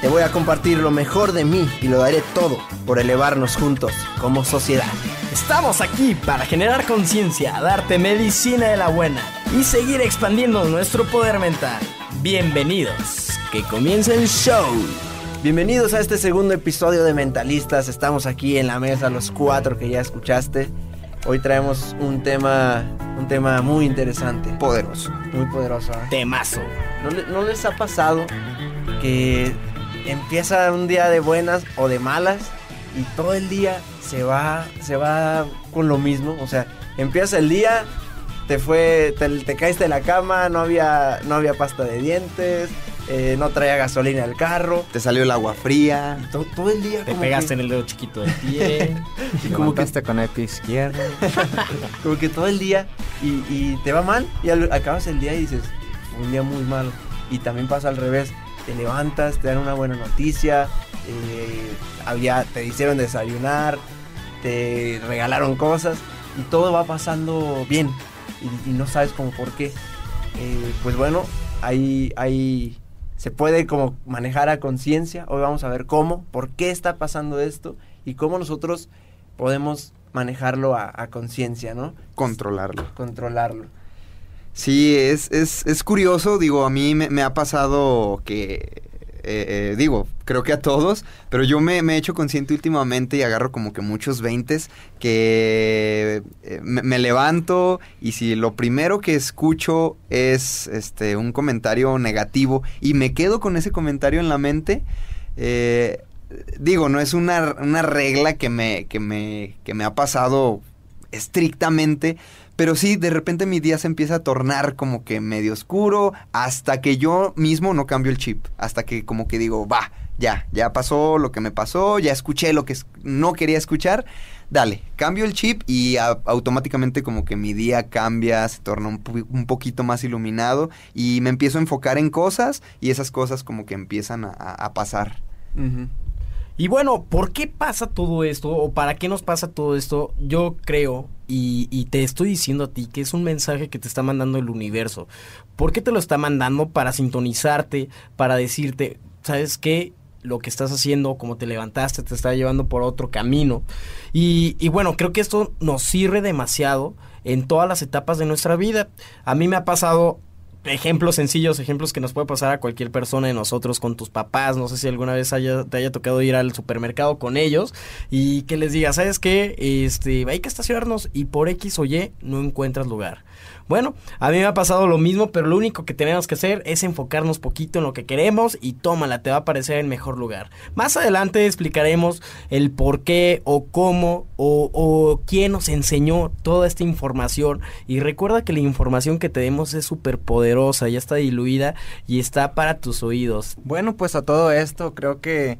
Te voy a compartir lo mejor de mí y lo daré todo por elevarnos juntos como sociedad. Estamos aquí para generar conciencia, darte medicina de la buena y seguir expandiendo nuestro poder mental. Bienvenidos, que comience el show. Bienvenidos a este segundo episodio de Mentalistas. Estamos aquí en la mesa los cuatro que ya escuchaste. Hoy traemos un tema, un tema muy interesante, Poderoso. muy poderoso. ¿eh? Temazo. ¿No, no les ha pasado que empieza un día de buenas o de malas y todo el día se va, se va con lo mismo? O sea, empieza el día, te fue, te, te caíste de la cama, no había, no había pasta de dientes, eh, no traía gasolina el carro. Te salió el agua fría. to- todo el día Te como pegaste que- en el dedo chiquito del pie. Y como que está con el pie izquierdo. como que todo el día y, y te va mal y al- acabas el día y dices, "Fue un día muy malo. Y también pasa al revés, te levantas, te dan una buena noticia, eh, había, te hicieron desayunar, te regalaron cosas y todo va pasando bien y, y no sabes como por qué. Eh, pues bueno, ahí, ahí se puede como manejar a conciencia. Hoy vamos a ver cómo, por qué está pasando esto y cómo nosotros podemos manejarlo a, a conciencia, ¿no? Controlarlo. Controlarlo. Sí, es, es, es curioso, digo, a mí me, ha pasado que, eh, eh, digo, creo que a todos, pero yo me, me he hecho consciente últimamente y agarro como que muchos veintes que eh, me, me levanto y si lo primero que escucho es este un comentario negativo y me quedo con ese comentario en la mente, digo, no es una, una regla que me, que, me, que me ha pasado estrictamente, pero sí, de repente mi día se empieza a tornar como que medio oscuro hasta que yo mismo no cambio el chip. Hasta que como que digo, va, ya, ya pasó lo que me pasó, ya escuché lo que no quería escuchar. Dale, cambio el chip y automáticamente como que mi día cambia, se torna un, poquito más iluminado y me empiezo a enfocar en cosas y esas cosas como que empiezan a pasar. Y bueno, ¿por qué pasa todo esto? ¿O para qué nos pasa todo esto? Yo creo, y, te estoy diciendo a ti, que es un mensaje que te está mandando el universo. ¿Por qué te lo está mandando? Para sintonizarte, para decirte, ¿sabes qué? Lo que estás haciendo, como te levantaste, te está llevando por otro camino. Y, y bueno, creo que esto nos sirve demasiado en todas las etapas de nuestra vida. A mí me ha pasado ejemplos sencillos, ejemplos que nos puede pasar a cualquier persona de nosotros con tus papás. No sé si alguna vez haya, te haya tocado ir al supermercado con ellos y que les diga, ¿sabes qué? Este, hay que estacionarnos y por X o Y no encuentras lugar. Bueno, a mí me ha pasado lo mismo, pero lo único que tenemos que hacer es enfocarnos poquito en lo que queremos y tómala, te va a aparecer el mejor lugar. Más adelante explicaremos el por qué o cómo o, o quién nos enseñó toda esta información. Y recuerda que la información que tenemos es súper poderosa, ya está diluida y está para tus oídos. Bueno, pues a todo esto creo que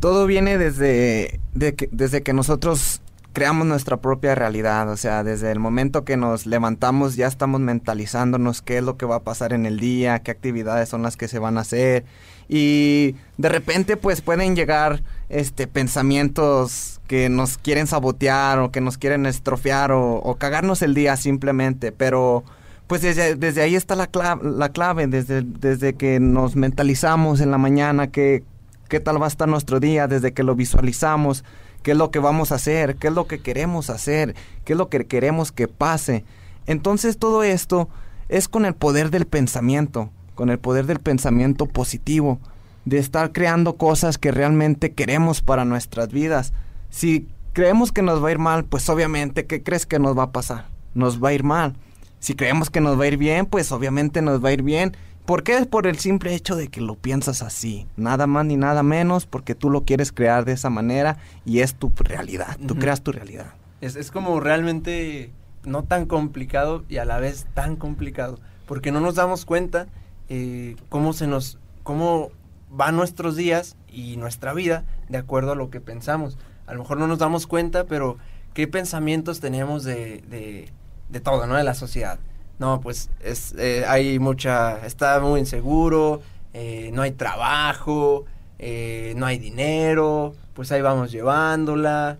todo viene desde, de desde que nosotros creamos nuestra propia realidad, o sea, desde el momento que nos levantamos ya estamos mentalizándonos qué es lo que va a pasar en el día, qué actividades son las que se van a hacer y de repente pues pueden llegar este pensamientos que nos quieren sabotear o que nos quieren estrofiar o, o cagarnos el día simplemente, pero Pues desde, desde ahí está la clave, la clave desde, desde que nos mentalizamos en la mañana, que, qué tal va a estar nuestro día, desde que lo visualizamos, qué es lo que vamos a hacer, qué es lo que queremos hacer, qué es lo que queremos que pase. Entonces todo esto es con el poder del pensamiento, con el poder del pensamiento positivo, de estar creando cosas que realmente queremos para nuestras vidas. Si creemos que nos va a ir mal, pues obviamente, ¿qué crees que nos va a pasar? Nos va a ir mal. Si creemos que nos va a ir bien, pues obviamente nos va a ir bien. ¿Por qué? Por el simple hecho de que lo piensas así. Nada más ni nada menos porque tú lo quieres crear de esa manera y es tu realidad. Tú creas tu realidad. Es, es como realmente no tan complicado y a la vez tan complicado. Porque no nos damos cuenta eh, cómo se nos. cómo van nuestros días y nuestra vida de acuerdo a lo que pensamos. A lo mejor no nos damos cuenta, pero qué pensamientos tenemos de, de de todo, ¿no? De la sociedad. No, pues es, eh, hay mucha, está muy inseguro, eh, no hay trabajo, eh, no hay dinero, pues ahí vamos llevándola.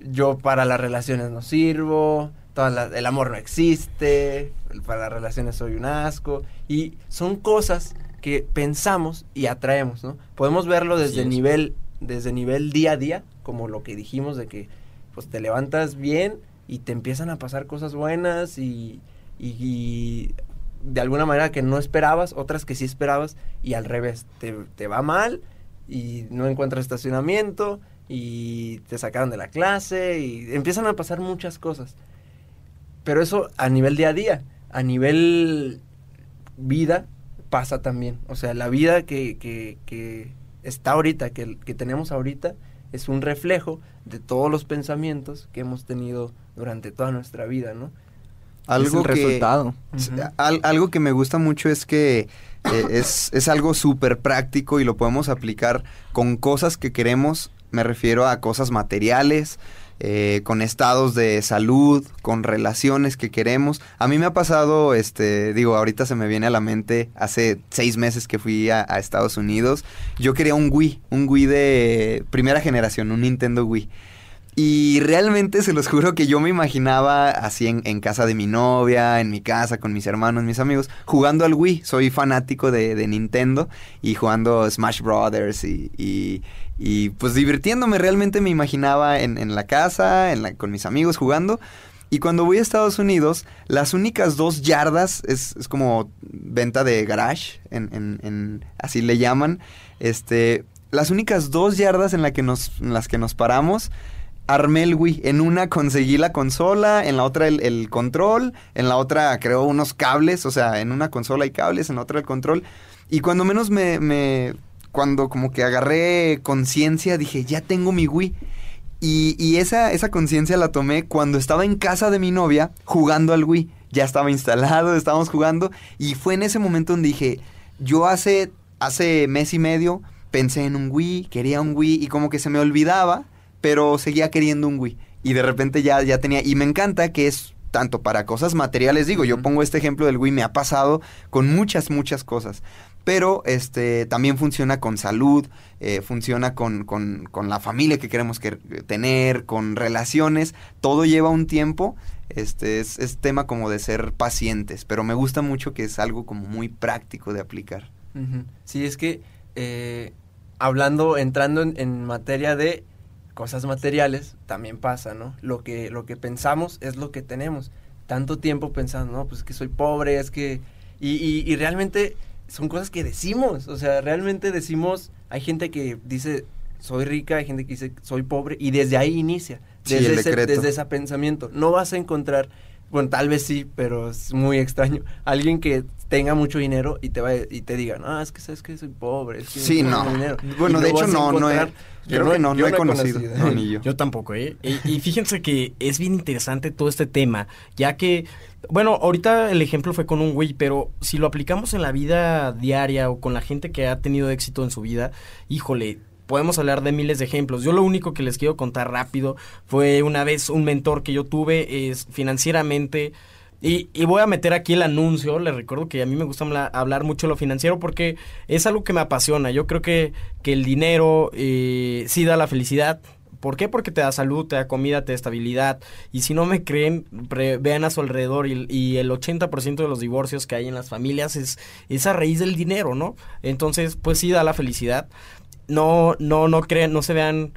yo para las relaciones no sirvo, el amor no existe, para las relaciones soy un asco. Y son cosas que pensamos y atraemos, ¿no? Podemos verlo desde nivel, desde nivel día a día, como lo que dijimos de que pues te levantas bien y te empiezan a pasar cosas buenas y, y, de alguna manera que no esperabas, otras que sí esperabas y al revés, te, te va mal y no encuentras estacionamiento y te sacaron de la clase y empiezan a pasar muchas cosas. Pero eso a nivel día a día, a nivel vida pasa también. O sea, la vida que, que, que está ahorita, que, que tenemos ahorita, es un reflejo de todos los pensamientos que hemos tenido durante toda nuestra vida, ¿no? Algo que, resultado. algo que me gusta mucho es que eh, es, es algo súper práctico y lo podemos aplicar con cosas que queremos, me refiero a cosas materiales, eh, con estados de salud, con relaciones que queremos. A mí me ha pasado, este, digo, ahorita se me viene a la mente, hace seis meses que fui a, a Estados Unidos, yo quería un Wii, un Wii de primera generación, un Nintendo Wii. Y realmente se los juro que yo me imaginaba así en, casa de mi novia, en mi casa, con mis hermanos, mis amigos, jugando al Wii. Soy fanático de, Nintendo y jugando Smash Brothers y, y, pues divirtiéndome. Realmente me imaginaba en, la casa, en con mis amigos jugando. Y cuando voy a Estados Unidos, las únicas dos yardas, es, es como venta de garage, en, así le llaman, este, las únicas dos yardas en, la que nos, en las que nos paramos armé el Wii. En una conseguí la consola, en la otra el, control, en la otra creo unos cables, o sea, en una consola hay cables, en la otra el control. Y cuando menos me, cuando como que agarré conciencia, dije, ya tengo mi Wii. Y, y esa, esa conciencia la tomé cuando estaba en casa de mi novia jugando al Wii. Ya estaba instalado, estábamos jugando. Y fue en ese momento donde dije, yo hace, hace mes y medio pensé en un Wii, quería un Wii y como que se me olvidaba pero seguía queriendo un Wii. Y de repente ya, ya tenía, y me encanta que es tanto para cosas materiales, digo, yo pongo este ejemplo del Wii, me ha pasado con muchas, muchas cosas. Pero este también funciona con salud, eh, funciona con, con, con, la familia que queremos que, tener, con relaciones, todo lleva un tiempo. Este es, es, tema como de ser pacientes, pero me gusta mucho que es algo como muy práctico de aplicar. Sí, es que eh, hablando, entrando en materia de cosas materiales también pasa, ¿no? Lo que, lo que pensamos es lo que tenemos. Tanto tiempo pensando, no, pues es que soy pobre, es que... Y, y, realmente son cosas que decimos, o sea, realmente decimos, hay gente que dice, soy rica, hay gente que dice, soy pobre, y desde ahí inicia, desde, ese, desde ese pensamiento. No vas a encontrar bueno, tal vez sí, pero es muy extraño. Alguien que tenga mucho dinero y te va y te diga, no, es que sabes que soy pobre, es que sí, no. Bueno, de hecho no, no he, creo que no, no, he conocido, yo. tampoco, ¿eh? Y, fíjense que es bien interesante todo este tema, ya que bueno, ahorita el ejemplo fue con un güey, pero si lo aplicamos en la vida diaria o con la gente que ha tenido éxito en su vida, híjole, podemos hablar de miles de ejemplos. Yo lo único que les quiero contar rápido fue una vez un mentor que yo tuve es financieramente. Y, voy a meter aquí el anuncio, les recuerdo que a mí me gusta hablar mucho de lo financiero porque es algo que me apasiona. Yo creo que, que el dinero eh, sí da la felicidad, ¿Por qué? Porque te da salud, te da comida, te da estabilidad. Y si no me creen, vean a su alrededor y, y el 80% de los divorcios que hay en las familias es esa raíz del dinero, ¿no? Entonces, pues sí da la felicidad. No, no, no crean, no se vean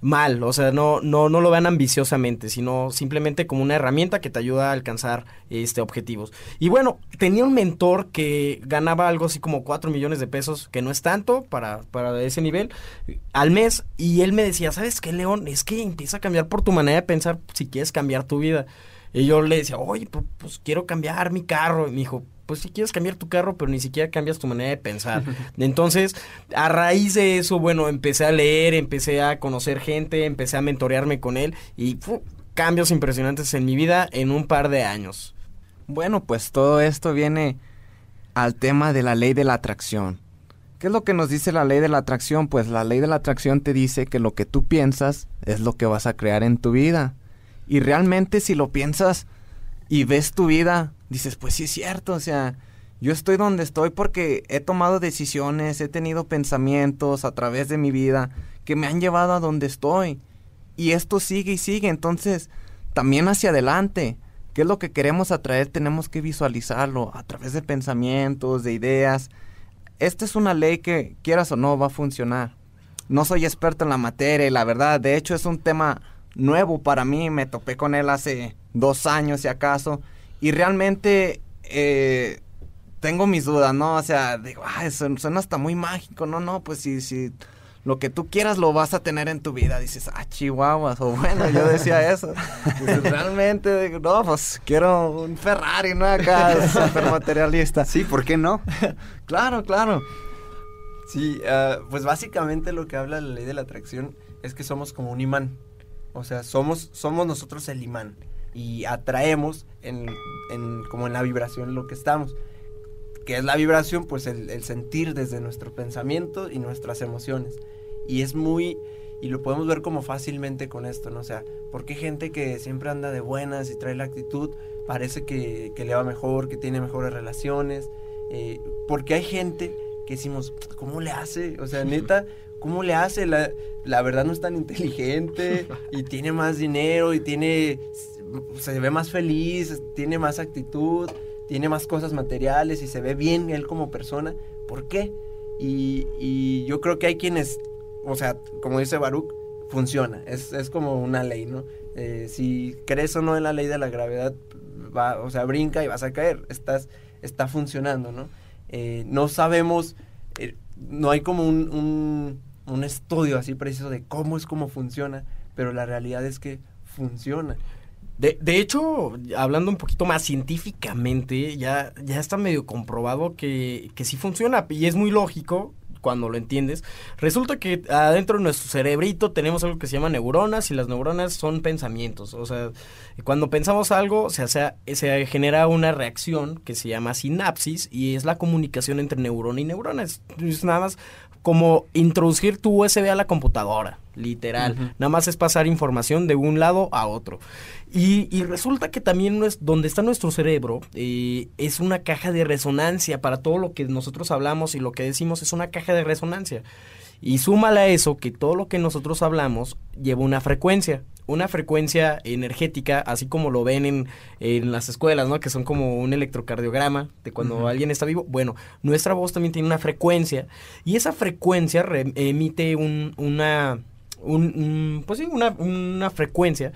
mal, o sea, no, no, no lo vean ambiciosamente, sino simplemente como una herramienta que te ayuda a alcanzar este objetivos. Y bueno, tenía un mentor que ganaba algo así como 4 millones de pesos, que no es tanto para, para ese nivel, al mes, y él me decía, ¿sabes qué, León? Es que empieza a cambiar por tu manera de pensar si quieres cambiar tu vida. Y yo le decía, oye, pues, quiero cambiar mi carro. Y me dijo, pues si quieres cambiar tu carro, pero ni siquiera cambias tu manera de pensar. Entonces, a raíz de eso, bueno, empecé a leer, empecé a conocer gente, empecé a mentorearme con él y cambios impresionantes en mi vida en un par de años. Bueno, pues todo esto viene al tema de la ley de la atracción. ¿Qué es lo que nos dice la ley de la atracción? Pues la ley de la atracción te dice que lo que tú piensas es lo que vas a crear en tu vida. Y realmente si lo piensas y ves tu vida dices, pues sí es cierto, o sea, yo estoy donde estoy porque he tomado decisiones, he tenido pensamientos a través de mi vida que me han llevado a donde estoy. Y esto sigue y sigue, entonces también hacia adelante. ¿Qué es lo que queremos atraer? Tenemos que visualizarlo a través de pensamientos, de ideas. Esta es una ley que, quieras o no, va a funcionar. No soy experto en la materia y la verdad, de hecho es un tema nuevo para mí. Me topé con él hace dos años, si acaso y realmente eh, tengo mis dudas, ¿no? O sea, digo, ah, suena hasta muy mágico, no, no, pues si, si lo que tú quieras lo vas a tener en tu vida, dices, ah, chihuahuas, o bueno, yo decía eso. realmente, digo, no, pues quiero un Ferrari, ¿no? Acá, súper materialista. Sí, ¿por qué no? claro, claro. Sí, uh, pues básicamente lo que habla la ley de la atracción es que somos como un imán. O sea, somos, somos nosotros el imán y atraemos en, como en la vibración lo que estamos. que es la vibración? Pues el, sentir desde nuestro pensamiento y nuestras emociones. Y es muy, y lo podemos ver como fácilmente con esto, ¿no? O sea, porque gente que siempre anda de buenas y trae la actitud, parece que, le va mejor, que tiene mejores relaciones. Eh, porque hay gente que decimos, ¿cómo le hace? O sea, neta, ¿cómo le hace? La, la verdad no es tan inteligente y tiene más dinero y tiene se ve más feliz, tiene más actitud, tiene más cosas materiales y se ve bien él como persona. ¿Por qué? Y, yo creo que hay quienes, o sea, como dice Baruch, funciona. Es, como una ley, ¿no? Eh, si crees o no en la ley de la gravedad, va, o sea, brinca y vas a caer. Estás, está funcionando, ¿no? Eh, no sabemos, eh, no hay como un, un, un estudio así preciso de cómo es cómo funciona, pero la realidad es que funciona. De, de, hecho, hablando un poquito más científicamente, ya, ya está medio comprobado que, que sí funciona y es muy lógico cuando lo entiendes. Resulta que adentro de nuestro cerebrito tenemos algo que se llama neuronas y las neuronas son pensamientos. O sea, cuando pensamos algo, se, hace, se genera una reacción que se llama sinapsis y es la comunicación entre neurona y neurona. Es, es nada más como introducir tu USB a la computadora, literal. Nada más es pasar información de un lado a otro. Y, resulta que también donde está nuestro cerebro eh, es una caja de resonancia para todo lo que nosotros hablamos y lo que decimos es una caja de resonancia. Y súmale a eso que todo lo que nosotros hablamos lleva una frecuencia, una frecuencia energética, así como lo ven en, en las escuelas, ¿no? Que son como un electrocardiograma de cuando alguien está vivo. Bueno, nuestra voz también tiene una frecuencia y esa frecuencia emite un, una, un, pues sí, una, una frecuencia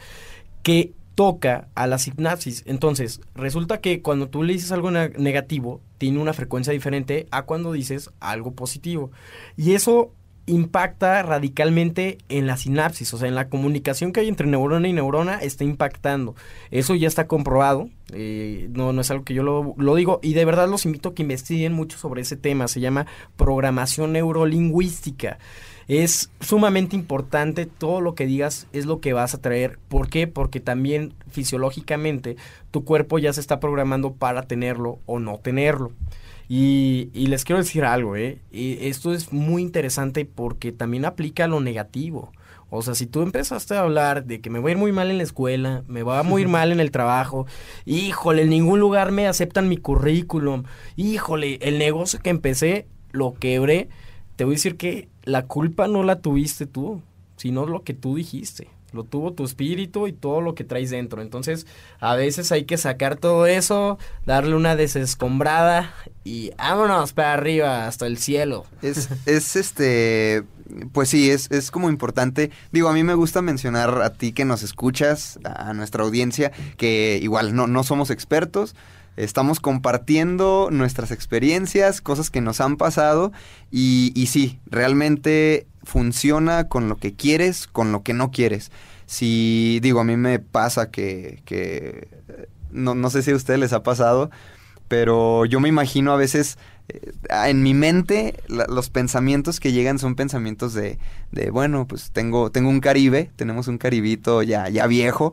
que toca a la sinapsis. Entonces, resulta que cuando tú le dices algo negativo, tiene una frecuencia diferente a cuando dices algo positivo. Y eso impacta radicalmente en la sinapsis, o sea, en la comunicación que hay entre neurona y neurona está impactando. Eso ya está comprobado, eh, no, no es algo que yo lo, lo, digo, y de verdad los invito a que investiguen mucho sobre ese tema, se llama programación neurolingüística. Es sumamente importante, todo lo que digas es lo que vas a traer. ¿Por qué? Porque también fisiológicamente tu cuerpo ya se está programando para tenerlo o no tenerlo. Y, les quiero decir algo, ¿eh? Y esto es muy interesante porque también aplica a lo negativo. O sea, si tú empezaste a hablar de que me voy a ir muy mal en la escuela, me va a muy mal en el trabajo, híjole, en ningún lugar me aceptan mi currículum, híjole, el negocio que empecé lo quebré, te voy a decir que la culpa no la tuviste tú. sino lo que tú dijiste. Lo tuvo tu espíritu y todo lo que traes dentro. Entonces, a veces hay que sacar todo eso, darle una desescombrada y vámonos para arriba, hasta el cielo. Es, es este, pues sí, es, es como importante. Digo, a mí me gusta mencionar a ti que nos escuchas, a nuestra audiencia, que igual no, no somos expertos, estamos compartiendo nuestras experiencias, cosas que nos han pasado y, y sí, realmente funciona con lo que quieres, con lo que no quieres. Si, digo, a mí me pasa que, que no, no sé si a ustedes les ha pasado, pero yo me imagino a veces eh, en mi mente los pensamientos que llegan son pensamientos de, de, bueno, pues tengo, tengo un Caribe, tenemos un Caribito ya, ya viejo.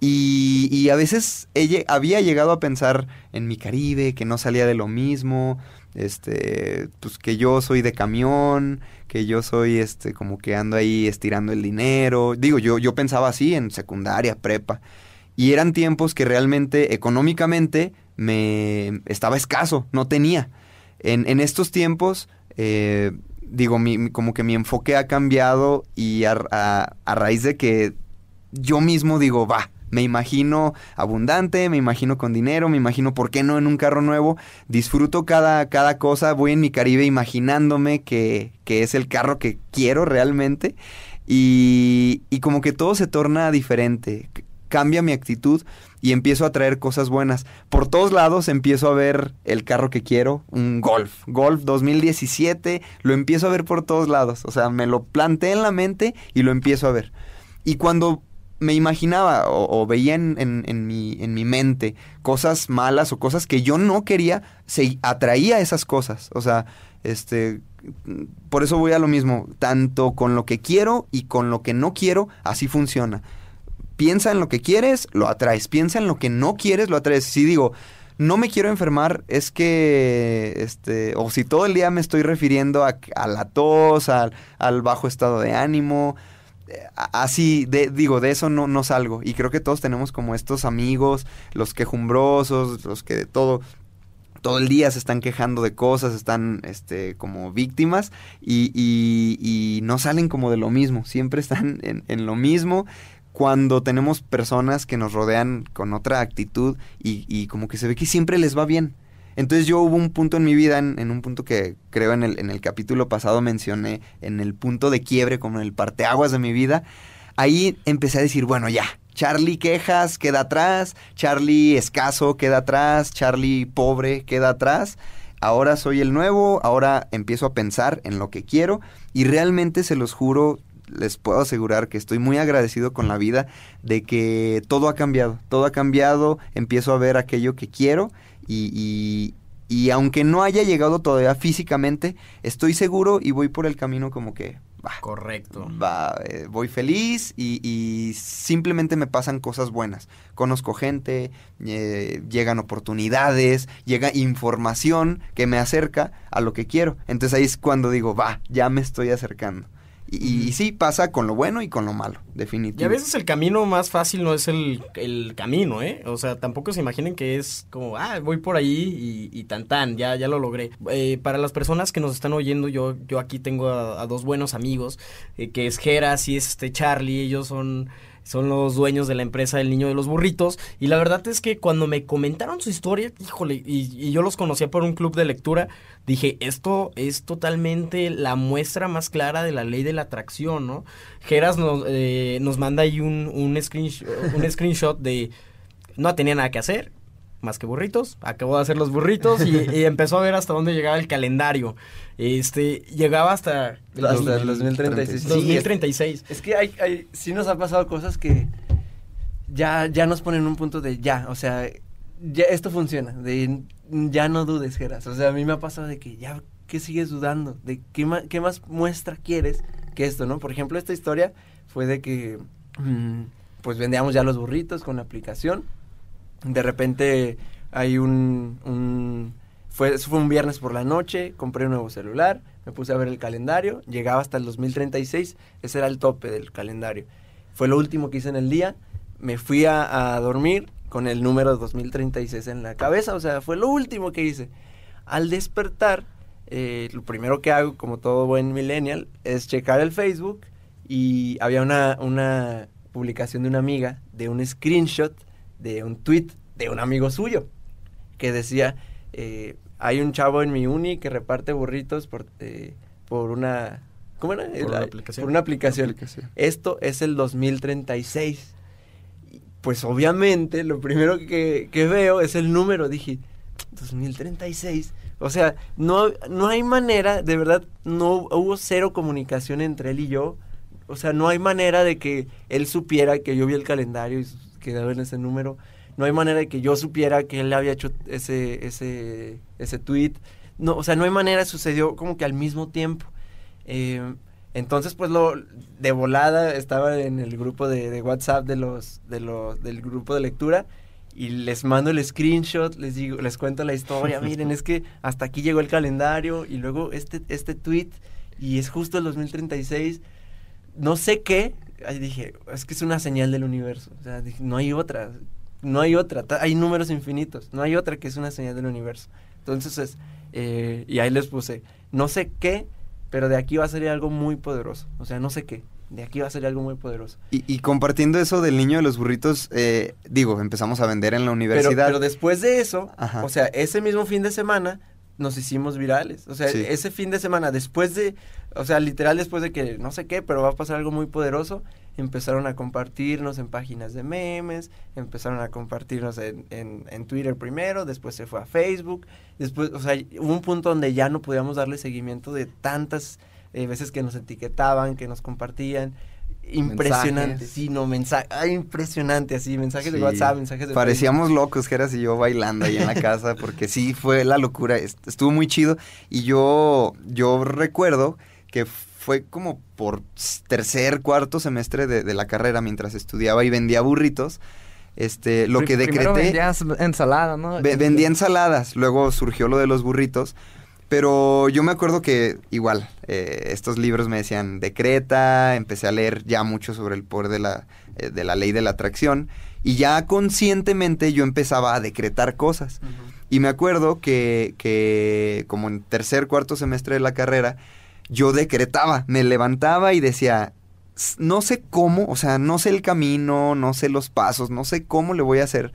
Y, y a veces había llegado a pensar en mi Caribe, que no salía de lo mismo, este, pues que yo soy de camión, que yo soy este como que ando ahí estirando el dinero. Digo, yo yo pensaba así en secundaria, prepa. Y eran tiempos que realmente económicamente me estaba escaso, no tenía. En, en estos tiempos, eh, digo, mi, como que mi enfoque ha cambiado y a, a, a raíz de que yo mismo digo, va, me imagino abundante, me imagino con dinero, me imagino, ¿por qué no en un carro nuevo? Disfruto cada, cada cosa, voy en mi Caribe imaginándome que, que es el carro que quiero realmente y, y como que todo se torna diferente, cambia mi actitud y empiezo a traer cosas buenas. Por todos lados empiezo a ver el carro que quiero, un Golf. Golf 2017, lo empiezo a ver por todos lados. O sea, me lo planteé en la mente y lo empiezo a ver. Y cuando me imaginaba o, veía en, en, en, mi, en mi mente cosas malas o cosas que yo no quería, se atraía esas cosas. O sea, este, por eso voy a lo mismo, tanto con lo que quiero y con lo que no quiero, así funciona. Piensa en lo que quieres, lo atraes. Piensa en lo que no quieres, lo atraes. Si digo, no me quiero enfermar, es que, este, o si todo el día me estoy refiriendo a, la tos, al bajo estado de ánimo, así, de, digo, de eso no, no salgo. Y creo que todos tenemos como estos amigos, los quejumbrosos, los que de todo, todo el día se están quejando de cosas, están este, como víctimas y, y, y no salen como de lo mismo, siempre están en, lo mismo. Cuando tenemos personas que nos rodean con otra actitud y como que se ve que siempre les va bien. Entonces yo hubo un punto en mi vida, en, en, un punto que creo en el, en el capítulo pasado mencioné, en el punto de quiebre, como en el parteaguas de mi vida, ahí empecé a decir, bueno, ya, Charlie quejas queda atrás, Charlie escaso queda atrás, Charlie pobre queda atrás. Ahora soy el nuevo, ahora empiezo a pensar en lo que quiero y realmente se los juro, les puedo asegurar que estoy muy agradecido con la vida de que todo ha cambiado, todo ha cambiado, empiezo a ver aquello que quiero y, y, y, aunque no haya llegado todavía físicamente, estoy seguro y voy por el camino como que... Va, Correcto. Va, eh, voy feliz y, y, simplemente me pasan cosas buenas. Conozco gente, eh, llegan oportunidades, llega información que me acerca a lo que quiero. Entonces ahí es cuando digo, va, ya me estoy acercando. Y, y, sí, pasa con lo bueno y con lo malo, definitivamente. Y a veces el camino más fácil no es el, el camino, ¿eh? O sea, tampoco se imaginen que es como, ah, voy por ahí y, y tan tan, ya, ya lo logré. Eh, para las personas que nos están oyendo, yo, yo aquí tengo a, a dos buenos amigos, eh, que es Geras y es este Charlie, ellos son son los dueños de la empresa del niño de los burritos. Y la verdad es que cuando me comentaron su historia, híjole, y, y, yo los conocía por un club de lectura, dije, esto es totalmente la muestra más clara de la ley de la atracción, ¿no? Geras nos, eh, nos manda ahí un, un, screenshot, un screenshot de no tenía nada que hacer, más que burritos, acabó de hacer los burritos y, y, empezó a ver hasta dónde llegaba el calendario. Este, llegaba hasta el, hasta el 2036. 2036. Sí, es, es, que hay, hay, sí nos ha pasado cosas que ya, ya nos ponen un punto de ya, o sea, ya esto funciona, de ya no dudes, Geras. O sea, a mí me ha pasado de que ya, ¿qué sigues dudando? ¿De qué más, qué más muestra quieres que esto, no? Por ejemplo, esta historia fue de que, mmm, pues vendíamos ya los burritos con la aplicación de repente hay un, un fue, fue un viernes por la noche, compré un nuevo celular, me puse a ver el calendario, llegaba hasta el 2036, ese era el tope del calendario. Fue lo último que hice en el día, me fui a, dormir con el número 2036 en la cabeza, o sea, fue lo último que hice. Al despertar, eh, lo primero que hago, como todo buen millennial, es checar el Facebook y había una, una publicación de una amiga de un screenshot de un tweet de un amigo suyo que decía, eh, hay un chavo en mi uni que reparte burritos por, eh, por una... ¿Cómo era? Por una aplicación. Por una aplicación. Aplicación. Esto es el 2036. Y, Pues obviamente lo primero que, que veo es el número. Dije, 2036. O sea, no, no hay manera, de verdad, no hubo cero comunicación entre él y yo. O sea, no hay manera de que él supiera que yo vi el calendario y s- quedaba en ese número. No hay manera de que yo supiera que él había hecho ese, ese, ese tweet. No, o sea, no hay manera, sucedió como que al mismo tiempo. Eh, entonces, pues lo de volada estaba en el grupo de, de WhatsApp de los, de los, del grupo de lectura y les mando el screenshot, les digo, les cuento la historia, miren, es que hasta aquí llegó el calendario y luego este, este tweet y es justo el 2036, no sé qué, ahí dije, es que es una señal del universo, o sea, dije, no hay otra, no hay otra, hay números infinitos, no hay otra que es una señal del universo. Entonces, es, eh, y ahí les puse, no sé qué, pero de aquí va a salir algo muy poderoso, o sea, no sé qué, de aquí va a salir algo muy poderoso. Y, y compartiendo eso del niño de los burritos, eh, digo, empezamos a vender en la Pero, universidad. pero después de eso, Ajá. o sea, ese mismo fin de semana nos hicimos virales. O sea, Sí. ese fin de semana, después de, o sea, literal después de que no sé qué, pero va a pasar algo muy poderoso, empezaron a compartirnos en páginas de memes, empezaron a compartirnos en, en, en Twitter primero, después se fue a Facebook, después, o sea, hubo un punto donde ya no podíamos darle seguimiento de tantas eh, veces que nos etiquetaban, que nos compartían. Impresionante, Mensajes. sí, no, mensaje, impresionante, así, mensajes de. WhatsApp, mensajes de Facebook. Parecíamos locos, Geras y yo bailando ahí en la casa, porque sí fue la locura, est- estuvo muy chido. Y yo, yo recuerdo que fue como por tercer, cuarto semestre de, de la carrera, mientras estudiaba y vendía burritos. Este, lo que decreté. vendías ensalada, ¿no? Ve- vendía ensaladas, luego surgió lo de los burritos. Pero yo me acuerdo que igual, eh, estos libros me decían decreta, empecé a leer ya mucho sobre el poder de la, eh, de la ley de la atracción y ya conscientemente yo empezaba a decretar cosas. Y me acuerdo que, que como en tercer, cuarto semestre de la carrera, yo decretaba, me levantaba y decía, "S- no sé cómo, o sea, no sé el camino, no sé los pasos, no sé cómo le voy a hacer,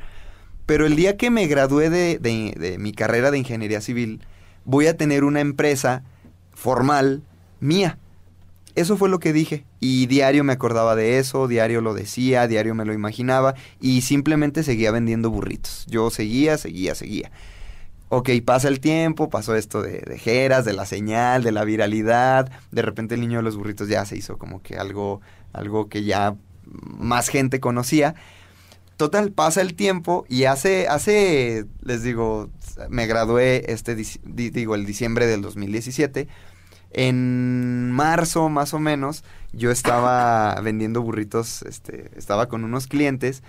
pero el día que me gradué de, de- de mi carrera de ingeniería civil, voy a tener una empresa formal mía. Eso fue lo que dije. Y diario me acordaba de eso, diario lo decía, diario me lo imaginaba y simplemente seguía vendiendo burritos. Yo seguía, seguía, seguía. Ok, pasa el tiempo, pasó esto de, de Jeras, de la señal, de la viralidad. De repente el niño de los burritos ya se hizo como que algo, algo que ya más gente conocía. Total, pasa el tiempo y hace, hace, les digo, me gradué este, digo, el diciembre del 2017. En marzo, más o menos, yo estaba vendiendo burritos, este, estaba con unos clientes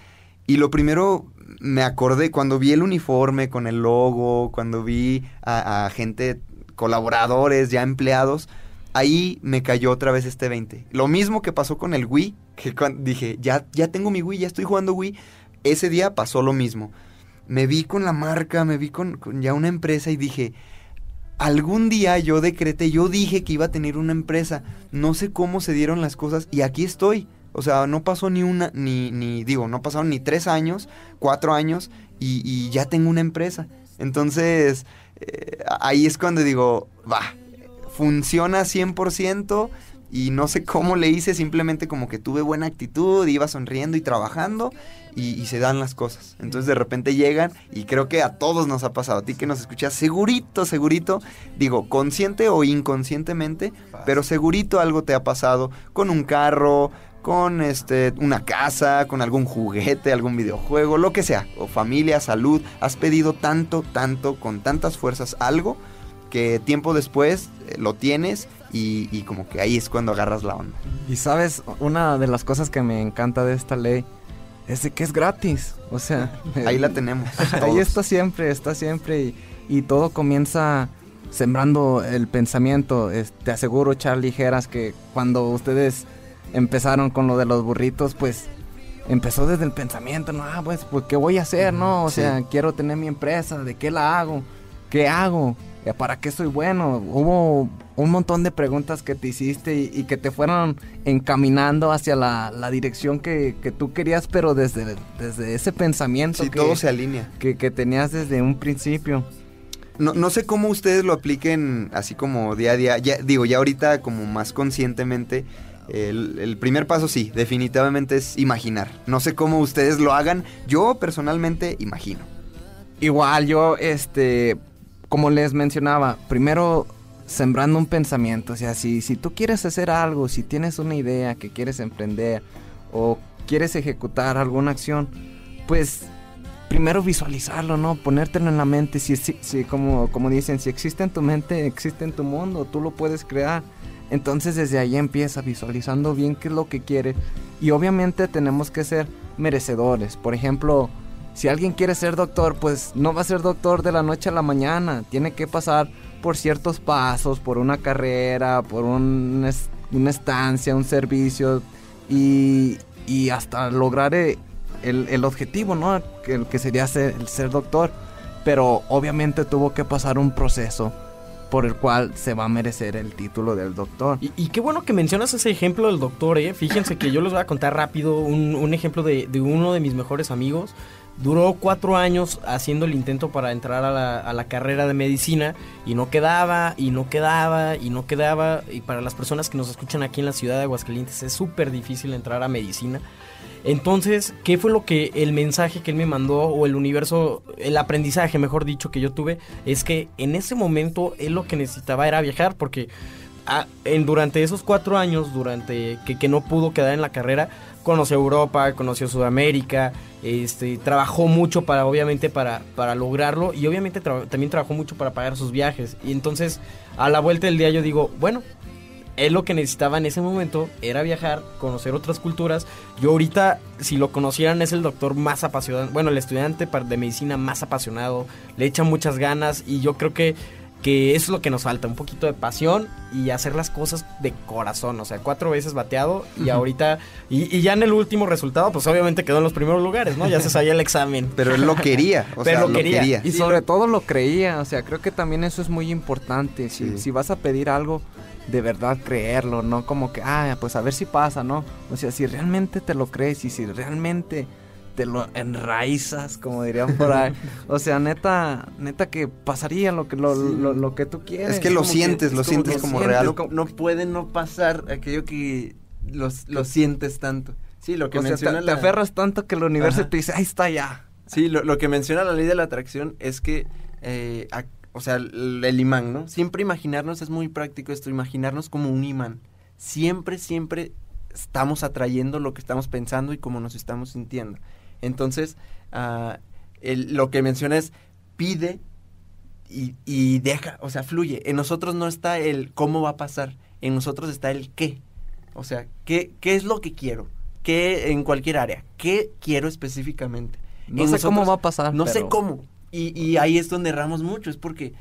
y lo primero me acordé cuando vi el uniforme con el logo, cuando vi a, a gente, colaboradores, ya empleados, ahí me cayó otra vez este 20. Lo mismo que pasó con el Wii, que dije, ya, ya tengo mi Wii, ya estoy jugando Wii. Ese día pasó lo mismo. Me vi con la marca, me vi con, ya una empresa y dije, algún día yo decreté, yo dije que iba a tener una empresa. No sé cómo se dieron las cosas y aquí estoy. O sea, no pasó ni una, ni, ni, digo, no pasaron ni tres años, cuatro años y, y ya tengo una empresa. Entonces, eh, ahí es cuando digo, va, funciona 100% y no sé cómo le hice, simplemente como que tuve buena actitud, iba sonriendo y trabajando y, y se dan las cosas. Entonces de repente llegan y creo que a todos nos ha pasado, a ti que nos escuchas, segurito, segurito, digo, consciente o inconscientemente, pero segurito algo te ha pasado con un carro, con este una casa, con algún juguete, algún videojuego, lo que sea, o familia, salud, has pedido tanto, tanto, con tantas fuerzas algo que tiempo después eh, lo tienes y, y como que ahí es cuando agarras la onda. Y sabes, una de las cosas que me encanta de esta ley es de que es gratis. O sea, Ahí la tenemos. Ahí está siempre, está siempre y, y todo comienza sembrando el pensamiento. Es- te aseguro, Charlie Geras, que cuando ustedes empezaron con lo de los burritos, pues empezó desde el pensamiento, no, ah, pues, pues, ¿qué voy a hacer, no? O Sí. sea, quiero tener mi empresa, ¿de qué la hago? ¿Qué hago? ¿Para qué soy bueno? Hubo un montón de preguntas que te hiciste y, que te fueron encaminando hacia la, dirección que, tú querías, pero desde, desde ese pensamiento. Sí, todo se alinea. Que, tenías desde un principio. No, no, sé cómo ustedes lo apliquen así como día a día. Ya, digo, ya ahorita como más conscientemente. El, el, primer paso sí, definitivamente es imaginar. No sé cómo ustedes lo hagan. Yo personalmente imagino. Igual yo, este, como les mencionaba, primero sembrando un pensamiento. O sea, si, si tú quieres hacer algo, si tienes una idea que quieres emprender o quieres ejecutar alguna acción, pues primero visualizarlo, ¿no? Ponértelo en la mente. Si, si, como, como dicen, si existe en tu mente, existe en tu mundo, tú lo puedes crear. Entonces desde ahí empieza visualizando bien qué es lo que quieres. Y obviamente tenemos que ser merecedores. Por ejemplo, si alguien quiere ser doctor, pues no va a ser doctor de la noche a la mañana. Tiene que pasar por ciertos pasos, por una carrera, por una estancia, un servicio y, hasta lograr eh, el, objetivo, ¿no? Que, que sería ser, el ser doctor. Pero obviamente tuvo que pasar un proceso por el cual se va a merecer el título del doctor. Y, qué bueno que mencionas ese ejemplo del doctor, ¿eh? Fíjense que yo les voy a contar rápido un, ejemplo de, de, uno de mis mejores amigos. Duró cuatro años haciendo el intento para entrar a la, carrera de medicina y no quedaba, y no quedaba, y no quedaba. Y para las personas que nos escuchan aquí en la ciudad de Aguascalientes es súper difícil entrar a medicina. Entonces, ¿qué fue lo que el mensaje que él me mandó o el universo, el aprendizaje, mejor dicho, que yo tuve? Es que en ese momento él lo que necesitaba era viajar porque ah, durante esos cuatro años, durante que, que no pudo quedar en la carrera, conoció Europa, conoció Sudamérica, este, trabajó mucho para, obviamente, para, para lograrlo y obviamente también trabajó mucho para pagar sus viajes. Y entonces, a la vuelta del día yo digo, bueno, él lo que necesitaba en ese momento era viajar, conocer otras culturas. Yo ahorita, si lo conocieran, es el doctor más apasionado, bueno, el estudiante de medicina más apasionado, le echa muchas ganas y yo creo que que eso es lo que nos falta, un poquito de pasión y hacer las cosas de corazón, o sea, cuatro veces bateado y ahorita, y, ya en el último resultado, pues obviamente quedó en los primeros lugares, ¿no? Ya se sabía el examen. Pero él lo quería, o Pero sea, lo quería. Y sobre todo lo creía, o sea, creo que también eso es muy importante, si, si vas a pedir algo, de verdad creerlo, no como que, ah, pues a ver si pasa, ¿no? O sea, si realmente te lo crees y si realmente te lo enraizas, como dirían por ahí. O sea, neta, neta que pasaría lo que, lo, lo, que tú quieres. Es que lo sientes, lo sientes como, real. No, puede no pasar aquello que los, lo sientes tanto. Sí, lo que menciona te, aferras tanto que el universo te dice, ahí está ya. Sí, lo, que menciona la ley de la atracción es que, eh, o sea, el, el imán, ¿no? Siempre imaginarnos, es muy práctico esto, imaginarnos como un imán. Siempre, siempre estamos atrayendo lo que estamos pensando y cómo nos estamos sintiendo. Entonces, uh, lo que menciona es pide y, deja, o sea, fluye. En nosotros no está el cómo va a pasar, en nosotros está el qué. O sea, ¿qué, qué es lo que quiero? ¿Qué en cualquier área? ¿Qué quiero específicamente? No sé cómo va a pasar. No sé cómo. Y, y, ahí es donde erramos mucho, es porque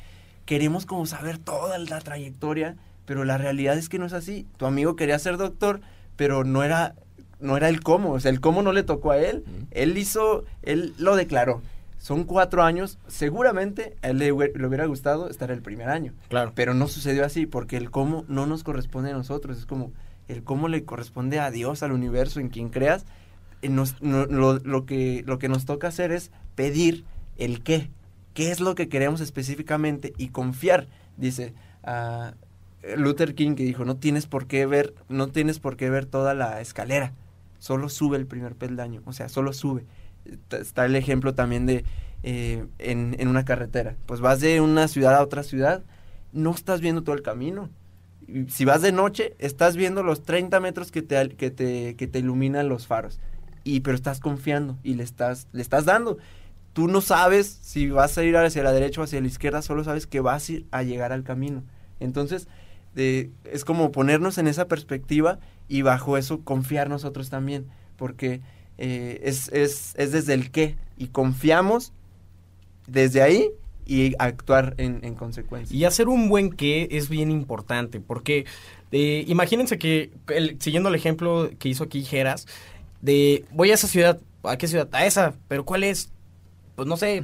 queremos como saber toda la trayectoria, pero la realidad es que no es así. Tu amigo quería ser doctor, pero no era no era el cómo, o sea, el cómo no le tocó a él. Él hizo, él lo declaró. Son cuatro años, seguramente a él le, hubiera gustado estar el primer año. Claro. Pero no sucedió así, porque el cómo no nos corresponde a nosotros. Es como el cómo le corresponde a Dios, al universo, en quien creas. Eh, lo, que, lo que nos toca hacer es pedir el qué. ¿Qué es lo que queremos específicamente? Y confiar. Dice, uh, Luther King que dijo, no tienes por qué ver, no tienes por qué ver toda la escalera solo sube el primer peldaño, o sea, solo sube. Está el ejemplo también de eh, en, una carretera. Pues vas de una ciudad a otra ciudad, no estás viendo todo el camino. Si vas de noche, estás viendo los 30 metros que te, que te, que te iluminan los faros. Y, pero estás confiando y le estás, le estás dando. Tú no sabes si vas a ir hacia la derecha o hacia la izquierda, solo sabes que vas a llegar al camino. Entonces, es como ponernos en esa perspectiva y bajo eso confiar nosotros también, porque eh, es, es, es, desde el qué y confiamos desde ahí y actuar en, en, consecuencia. Y hacer un buen qué es bien importante, porque eh, imagínense que, siguiendo el ejemplo que hizo aquí Geras, de voy a esa ciudad, ¿a qué ciudad? A esa, pero ¿cuál es? Pues no sé,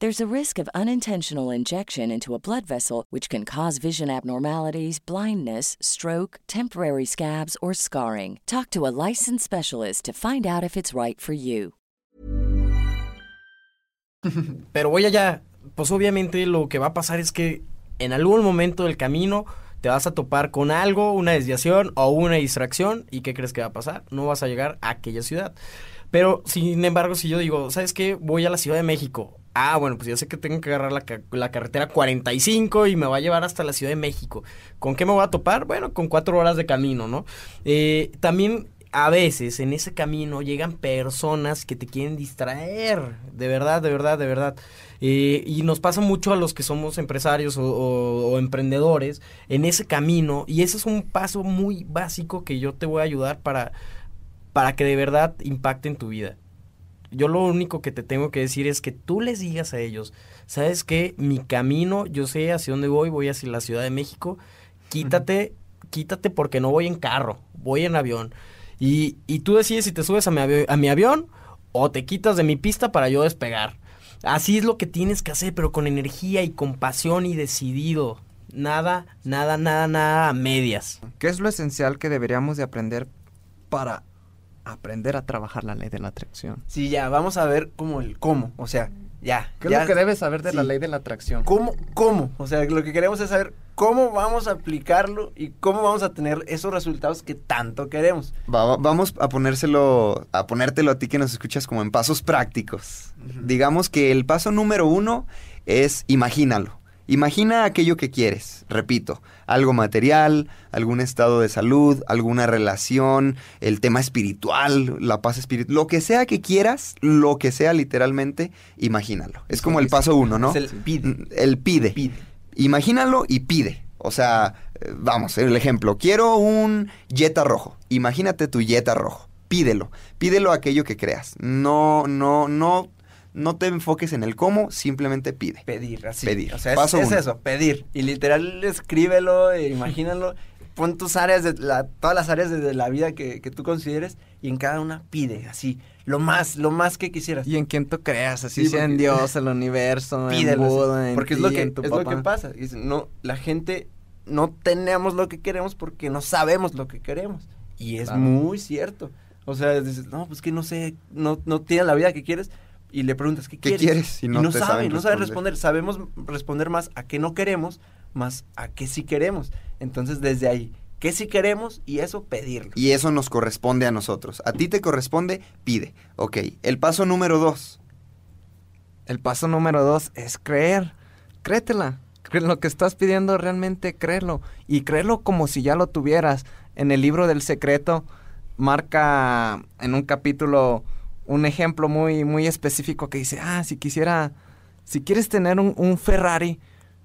There's a risk of unintentional injection into a blood vessel, which can cause vision abnormalities, blindness, stroke, temporary scabs, or scarring. Talk to a licensed specialist to find out if it's right for you. Pero voy allá. Pues obviamente lo que va a pasar es que en algún momento del camino te vas a topar con algo, una desviación o una distracción. ¿Y qué crees que va a pasar? No vas a llegar a aquella ciudad. Pero, sin embargo, si yo digo, ¿sabes qué? Voy a la Ciudad de México. Ah, bueno, pues ya sé que tengo que agarrar la, ca- la carretera 45 y me va a llevar hasta la Ciudad de México. ¿Con qué me voy a topar? Bueno, con cuatro horas de camino, ¿no? Eh, también a veces en ese camino llegan personas que te quieren distraer. De verdad, de verdad, de verdad. Eh, y nos pasa mucho a los que somos empresarios o emprendedores en ese camino. Y ese es un paso muy básico que yo te voy a ayudar para, para que de verdad impacte en tu vida. Yo lo único que te tengo que decir es que tú les digas a ellos, sabes que mi camino, yo sé hacia dónde voy, voy hacia la Ciudad de México, quítate, quítate porque no voy en carro, voy en avión. Y, y tú decides si te subes a mi, a mi avión o te quitas de mi pista para yo despegar. Así es lo que tienes que hacer, pero con energía y con pasión y decidido. Nada, nada, nada, nada a medias. ¿Qué es lo esencial que deberíamos de aprender para aprender a trabajar la ley de la atracción? Sí, ya, vamos a ver como el cómo, o sea, ya. ¿Qué es ya- lo que debes saber de la ley de la atracción? ¿Cómo, cómo? O sea, lo que queremos es saber cómo vamos a aplicarlo y cómo vamos a tener esos resultados que tanto queremos. Va- va- vamos a ponérselo, a ponértelo a ti que nos escuchas como en pasos prácticos. Digamos que el paso número uno es imagínalo. Imagina aquello que quieres, repito, algo material, algún estado de salud, alguna relación, el tema espiritual, la paz espiritual, lo que sea que quieras, lo que sea literalmente, imagínalo. Es como el paso uno, ¿no? Es el pide. El pide. Pide. Imagínalo y pide. O sea, vamos, el ejemplo. Quiero un Jetta rojo. Imagínate tu Jetta rojo. Pídelo. Pídelo aquello que creas. No, no, no, no te enfoques en el cómo, simplemente pide. Pedir, así. Pedir. O sea, es, Paso es eso, pedir. Y literal, escríbelo, e imagínalo. Pon tus áreas, de la, todas las áreas de, de la vida que, que tú consideres y en cada una pide, así. Lo más, lo más que quisieras. Y en quién tú creas, así Sí, sea en Dios, el universo, Pídelo, en Buda, en porque es ti, lo que en tu es lo que pasa Dice, no la gente no tenemos lo que queremos porque no sabemos lo que queremos y es Claro. muy cierto o sea dices no pues que no sé no no tiene la vida que quieres y le preguntas qué ¿Qué quieres, quieres? Y no te sabe saben no sabe responder. sabemos responder más a qué no queremos más a qué sí queremos entonces desde ahí qué sí queremos y eso pedirlo Y eso nos corresponde a nosotros. A ti te corresponde, pide. Ok, el paso número dos. El paso número dos es creer. Créetela. Lo que estás pidiendo realmente créelo. Y créelo como si ya lo tuvieras. En el libro del secreto marca en un capítulo un ejemplo muy, muy específico que dice, ah, si quisiera, si quieres tener un, un Ferrari,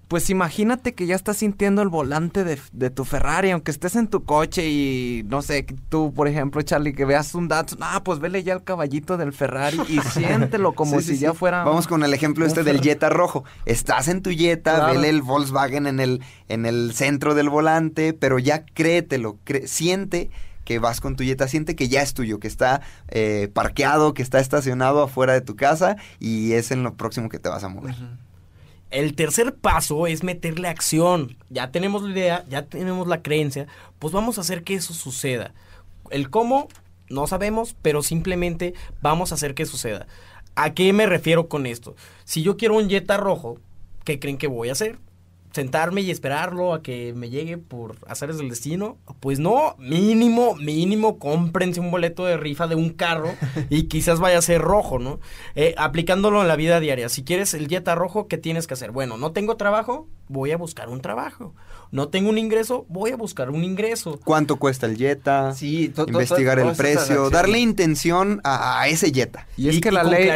pues imagínate que ya estás sintiendo el volante de, de tu Ferrari, aunque estés en tu coche y no sé, tú, por ejemplo, Charlie, que veas un Datsun, ah, pues vele ya el caballito del Ferrari y siéntelo como Sí, sí, si ya sí. fuera. Vamos con el ejemplo este del. Jetta rojo. Estás en tu Jetta, Claro. vele el Volkswagen en el, en el centro del volante, pero ya créetelo, siente que vas con tu Jetta, siente que ya es tuyo, que está eh, parqueado, que está estacionado afuera de tu casa y es en lo próximo que te vas a mover. El tercer paso es meterle acción. Ya tenemos la idea, ya tenemos la creencia, pues vamos a hacer que eso suceda. El cómo no sabemos, pero simplemente vamos a hacer que suceda. ¿A qué me refiero con esto? Si yo quiero un Jetta rojo, ¿qué creen que voy a hacer? Sentarme y esperarlo a que me llegue por azares del destino. Pues no, mínimo, mínimo, cómprense un boleto de rifa de un carro y quizás vaya a ser rojo, ¿no? Eh, aplicándolo en la vida diaria. Si quieres el Jetta rojo, ¿qué tienes que hacer? Bueno, no tengo trabajo, voy a buscar un trabajo. No tengo un ingreso, voy a buscar un ingreso. ¿Cuánto cuesta el Jetta? Sí, to- to- investigar to- el precio, darle intención a, a ese Jetta. Y es Y- que y la ley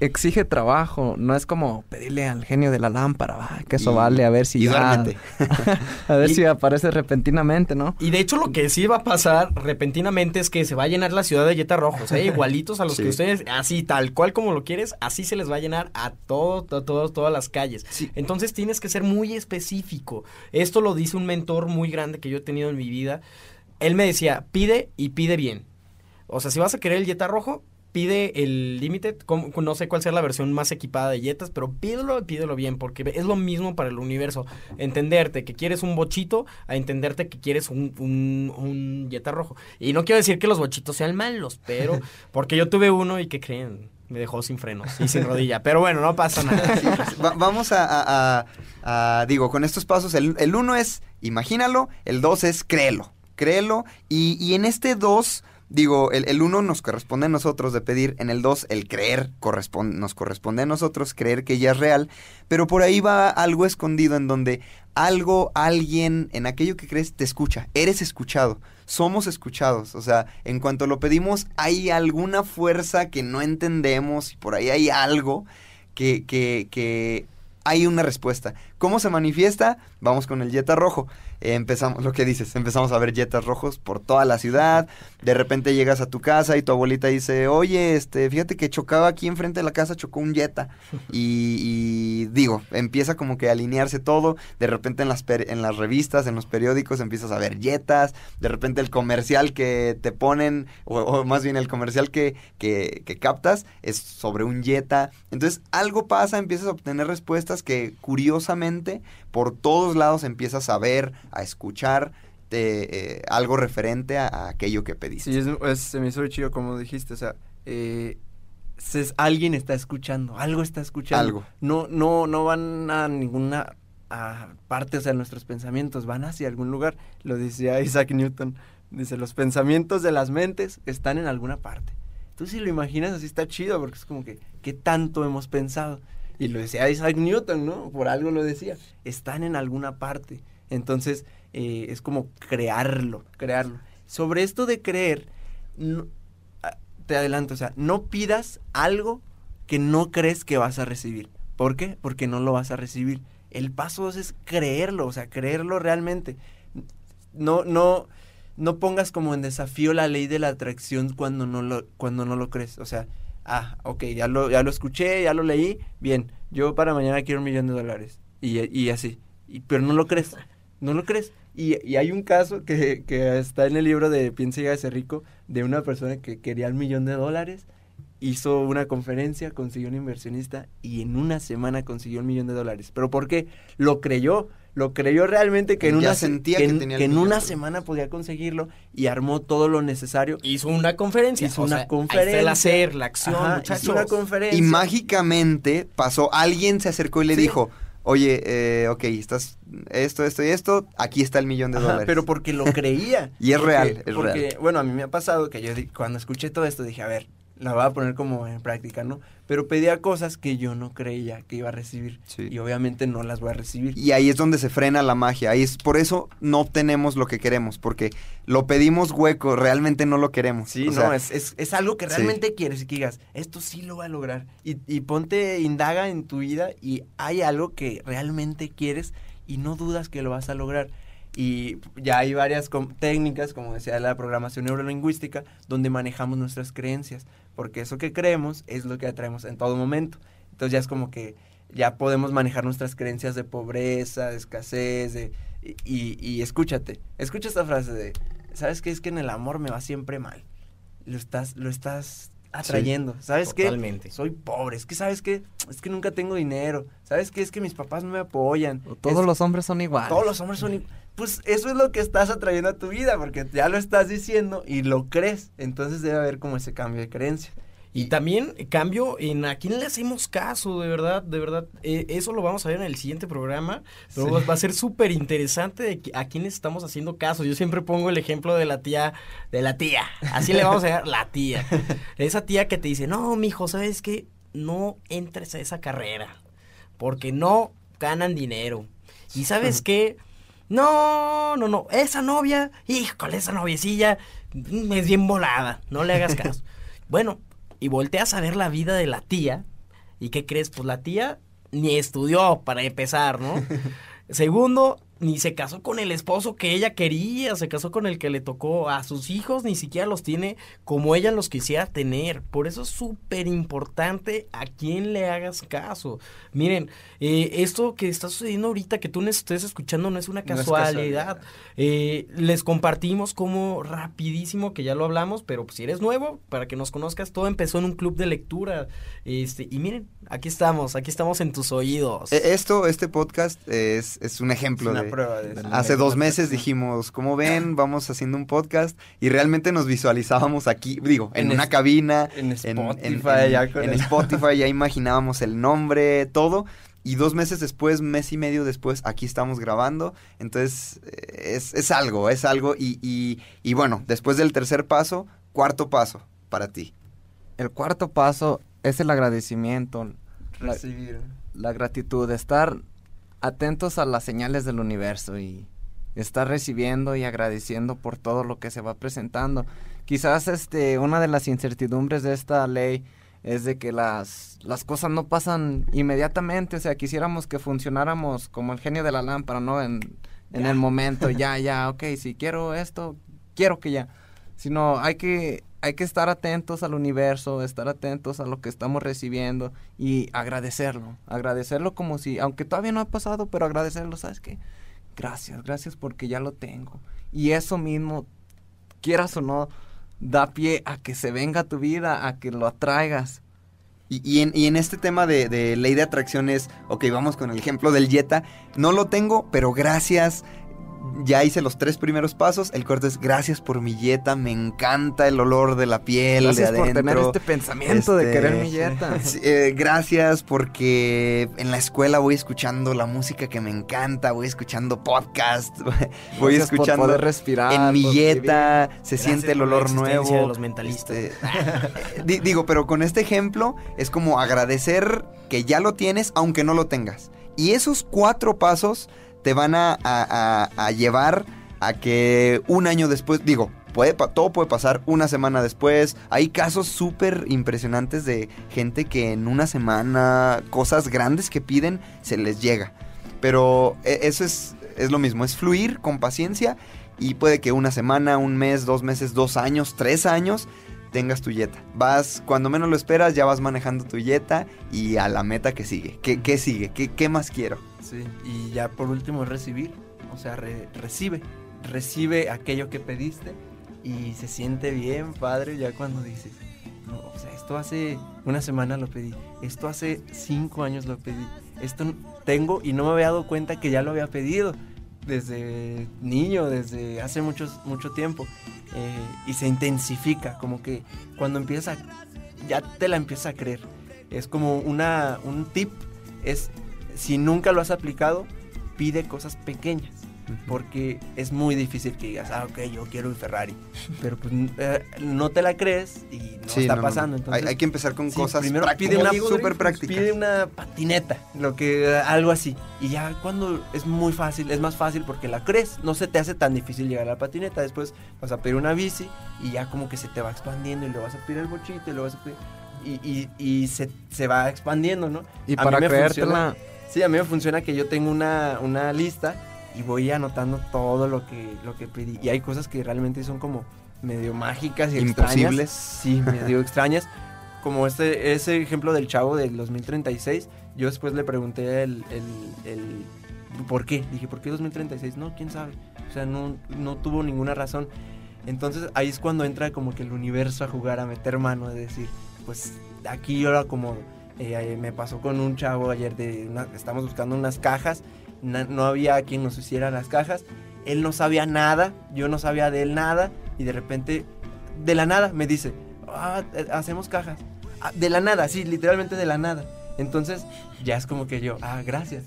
exige trabajo, no es como pedirle al genio de la lámpara, "Ah, que eso Y- vale, a ver si y ya- a ver Y- si aparece repentinamente, ¿no? Y de hecho lo que sí va a pasar repentinamente es que se va a llenar la ciudad de Jetta rojos, ¿eh? igualitos a los Sí. que ustedes, así tal cual como lo quieres, así se les va a llenar a todo, to- todo, todas las calles. Entonces tienes que ser muy específico. Esto lo dice un mentor muy grande que yo he tenido en mi vida. Él me decía, pide y pide bien. O sea, si vas a querer el Jetta rojo, pide el Limited, no sé cuál sea la versión más equipada de Jetas, pero pídelo y pídelo bien, porque es lo mismo para el universo. Entenderte que quieres un bochito, a entenderte que quieres un, un, un Jetta rojo. Y no quiero decir que los bochitos sean malos, pero porque yo tuve uno y que creen, me dejó sin frenos y sin rodilla. Pero bueno, no pasa nada. Pues, va- vamos a- digo, con estos pasos, el, el uno es imagínalo, el dos es créelo, créelo, y, y en este dos, digo, el, el uno nos corresponde a nosotros de pedir, en el dos el creer corresponde, nos corresponde a nosotros creer que ya es real, pero por ahí va algo escondido en donde algo, alguien, en aquello que crees, te escucha, eres escuchado. Somos escuchados, o sea, en cuanto lo pedimos, hay alguna fuerza que no entendemos y por ahí hay algo que, que, que hay una respuesta. ¿Cómo se manifiesta? Vamos con el Jetta rojo. Eh, empezamos, lo que dices, empezamos a ver Jetas rojos por toda la ciudad. De repente llegas a tu casa y tu abuelita dice, oye, este, fíjate que chocaba aquí enfrente de la casa, chocó un Jetta. Y, y digo, empieza como que a alinearse todo. De repente en las, en las revistas, en los periódicos empiezas a ver Jetas. De repente el comercial que te ponen, o, o más bien el comercial que, que, que captas, es sobre un Jetta. Entonces algo pasa, empiezas a obtener respuestas que curiosamente por todos lados empiezas a ver, a escuchar eh, eh, algo referente a, a aquello que pediste. Sí, es, es- se me hizo chido como dijiste, o sea, eh, se- alguien está escuchando, algo está escuchando. Algo. No, no, no van a ninguna a parte, o sea, nuestros pensamientos van hacia algún lugar. Lo decía Isaac Newton, dice, los pensamientos de las mentes están en alguna parte. Tú si lo imaginas así está chido, porque es como que, ¿qué tanto hemos pensado? Y lo decía Isaac Newton, ¿no? Por algo lo decía. Están en alguna parte. Entonces, eh, es como crearlo, crearlo. Sobre esto de creer, ah, te adelanto, o sea, no pidas algo que no crees que vas a recibir. ¿Por qué? Porque no lo vas a recibir. El paso dos es creerlo, o sea, creerlo realmente. No, no, no pongas como en desafío la ley de la atracción cuando no lo, cuando no lo crees. O sea, ah, ok, ya lo, ya lo escuché, ya lo leí, bien, yo para mañana quiero un millón de dólares. Y, y así. Pero no lo crees, no lo crees. Y, y hay un caso que, que está en el libro de Piensa y hágase rico, de una persona que quería el millón de dólares, hizo una conferencia, consiguió un inversionista y en una semana consiguió un millón de dólares. ¿Pero por qué? Lo creyó, lo creyó realmente que en, Ya una, se- sentía que que en- tenía el que en millón. una semana podía conseguirlo y armó todo lo necesario. Hizo una conferencia. Hizo o una sea, ahí conferencia. el hacer, la acción, Ajá, muchachos. hizo una conferencia. Y mágicamente pasó, alguien se acercó y le Sí. dijo, oye, eh, ok, estás esto, esto y esto, aquí está el millón de Ajá, dólares. pero porque lo creía. Y es Porque- real, es porque, real. Bueno, a mí me ha pasado que yo cuando escuché todo esto dije, a ver, la voy a poner como en práctica, ¿no? Pero pedía cosas que yo no creía que iba a recibir. Sí. Y obviamente no las voy a recibir. Y ahí es donde se frena la magia. Ahí es por eso no obtenemos lo que queremos, porque lo pedimos hueco, realmente no lo queremos. Sí, O no, sea, es, es, es algo que sí. realmente quieres y que digas, esto sí lo voy a lograr. Y, y ponte, indaga en tu vida y hay algo que realmente quieres y no dudas que lo vas a lograr. Y ya hay varias com- técnicas, como decía la programación neurolingüística, donde manejamos nuestras creencias, porque eso que creemos es lo que atraemos en todo momento. Entonces ya es como que ya podemos manejar nuestras creencias de pobreza, de escasez, de, y, y- y escúchate, escucha esta frase de, ¿sabes qué? Es que en el amor me va siempre mal. Lo estás, lo estás atrayendo. ¿Sabes qué? Totalmente. Soy pobre. Es que, ¿sabes qué? Es que nunca tengo dinero. ¿Sabes qué? Es que mis papás no me apoyan. Todos Es- los hombres son iguales. todos los hombres son... i- Pues eso es lo que estás atrayendo a tu vida, porque ya lo estás diciendo y lo crees. Entonces debe haber como ese cambio de creencia. Y también cambio en a quién le hacemos caso, de verdad, de verdad. Eh, eso lo vamos a ver en el siguiente programa. Pero va a ser súper interesante de a quién estamos haciendo caso. Yo siempre pongo el ejemplo de la tía, de la tía. Así le vamos a llamar la tía. Esa tía que te dice, no, mijo, ¿sabes qué? No entres a esa carrera. Porque no ganan dinero. Y sabes qué? No, no, no. Esa novia, híjole, esa noviecilla mm, es bien volada. No le hagas caso. bueno, y volteas a ver la vida de la tía. ¿Y qué crees? Pues la tía ni estudió para empezar, ¿no? Segundo, ni se casó con el esposo que ella quería, se casó con el que le tocó a sus hijos, ni siquiera los tiene como ella los quisiera tener. Por eso es súper importante a quién le hagas caso. Miren, eh, esto que está sucediendo ahorita, que tú no estés escuchando, no es una No es casualidad. casualidad. Eh, les compartimos como rapidísimo, que ya lo hablamos, pero pues, si eres nuevo, para que nos conozcas, todo empezó en un club de lectura. Este, y miren, aquí estamos, aquí estamos en tus oídos. E- Esto, este podcast es, es un ejemplo una de... prueba de eso. Hace dos meses dijimos, como ven, vamos haciendo un podcast y realmente nos visualizábamos aquí, digo, en, En una es- cabina, en en, Spotify, en- ya con en Spotify, ya imaginábamos el nombre, todo. Y dos meses después, mes y medio después, aquí estamos grabando. Entonces, eh, es, es algo, es algo. Y, y, y bueno, después del tercer paso, cuarto paso para ti. El cuarto paso es el agradecimiento, la, Recibir. la gratitud, estar atentos a las señales del universo y estar recibiendo y agradeciendo por todo lo que se va presentando. Quizás este una de las incertidumbres de esta ley es de que las, las cosas no pasan inmediatamente, o sea, quisiéramos que funcionáramos como el genio de la lámpara, ¿no? En, en el momento, ya, ya, ok, si quiero esto, quiero que ya. Sino hay que, hay que estar atentos al universo, estar atentos a lo que estamos recibiendo y agradecerlo, agradecerlo como si, aunque todavía no ha pasado, pero agradecerlo, ¿sabes qué? Gracias, gracias porque ya lo tengo. Y eso mismo, quieras o no, da pie a que se venga a tu vida, a que lo atraigas. Y, y en, y en este tema de, de ley de atracciones, ok, vamos con el ejemplo del Jetta. No lo tengo, pero gracias. Ya hice los tres primeros pasos. El cuarto es gracias por mi Jetta. Me encanta el olor de la piel Gracias de por adentro. tener este pensamiento de Este, querer mi yeta. Sí, eh, gracias porque en la escuela voy escuchando la música que me encanta, voy escuchando podcast, voy Gracias por escuchando poder respirar, en mi por Jetta, se Gracias siente el por olor nuevo. de los mentalistas. Este, di- digo, pero con este ejemplo es como agradecer que ya lo tienes aunque no lo tengas. Y esos cuatro pasos te van a, llevar a que un año después, digo, puede, todo puede pasar una semana después. Hay casos súper impresionantes de gente que en una semana, cosas grandes que piden, se les llega. Pero e- eso es, es lo mismo, es fluir con paciencia y puede que una semana, un mes, dos meses, dos años, tres años tengas tu yeta. Vas, cuando menos lo esperas, ya vas manejando tu yeta y a la meta que sigue. ¿Qué, qué sigue? ¿Qué, qué más quiero? Sí, y ya por último recibir, o sea, re- recibe, recibe aquello que pediste y se siente bien, padre, ya cuando dices, no, o sea, esto hace una semana lo pedí, esto hace cinco años lo pedí, esto tengo y no me había dado cuenta que ya lo había pedido desde niño, desde hace muchos, mucho tiempo, eh, y se intensifica, como que cuando empiezas a, ya te la empiezas a creer, es como una, un tip, es si nunca lo has aplicado, pide cosas pequeñas. Porque es muy difícil que digas, ah, ok, yo quiero un Ferrari. Pero pues eh, no te la crees y no Sí, está no, pasando. Hay- Entonces, hay, que empezar con sí, cosas primero prácticas, pide una súper prácticas. Pide una patineta, lo que, eh, algo así. Y ya cuando es muy fácil, es más fácil porque la crees. No se te hace tan difícil llegar a la patineta. Después vas a pedir una bici y ya como que se te va expandiendo y le vas a pedir el bochito y lo vas a pedir. Y, y, y se, se va expandiendo, ¿no? Y A para creértela, funciona- Sí, a mí me funciona que yo tengo una, una lista y voy anotando todo lo que, lo que pedí. Y hay cosas que realmente son como medio mágicas y Imposibles. extrañas. Sí, medio extrañas. Como este, ese ejemplo del chavo del 2036. Yo después le pregunté el, el, el por qué. Dije, ¿por qué 2036? No, quién sabe. O sea, no, no tuvo ninguna razón. Entonces ahí es cuando entra como que el universo a jugar, a meter mano, de decir, pues aquí yo lo acomodo. Eh, me pasó con un chavo ayer de una- estamos buscando unas cajas, na- no había quien nos hiciera las cajas, él no sabía nada, yo no sabía de él nada y de repente de la nada me dice, "Ah, eh, hacemos cajas. ah, de la nada, sí, literalmente de la nada. Entonces, ya es como que yo, ah, gracias.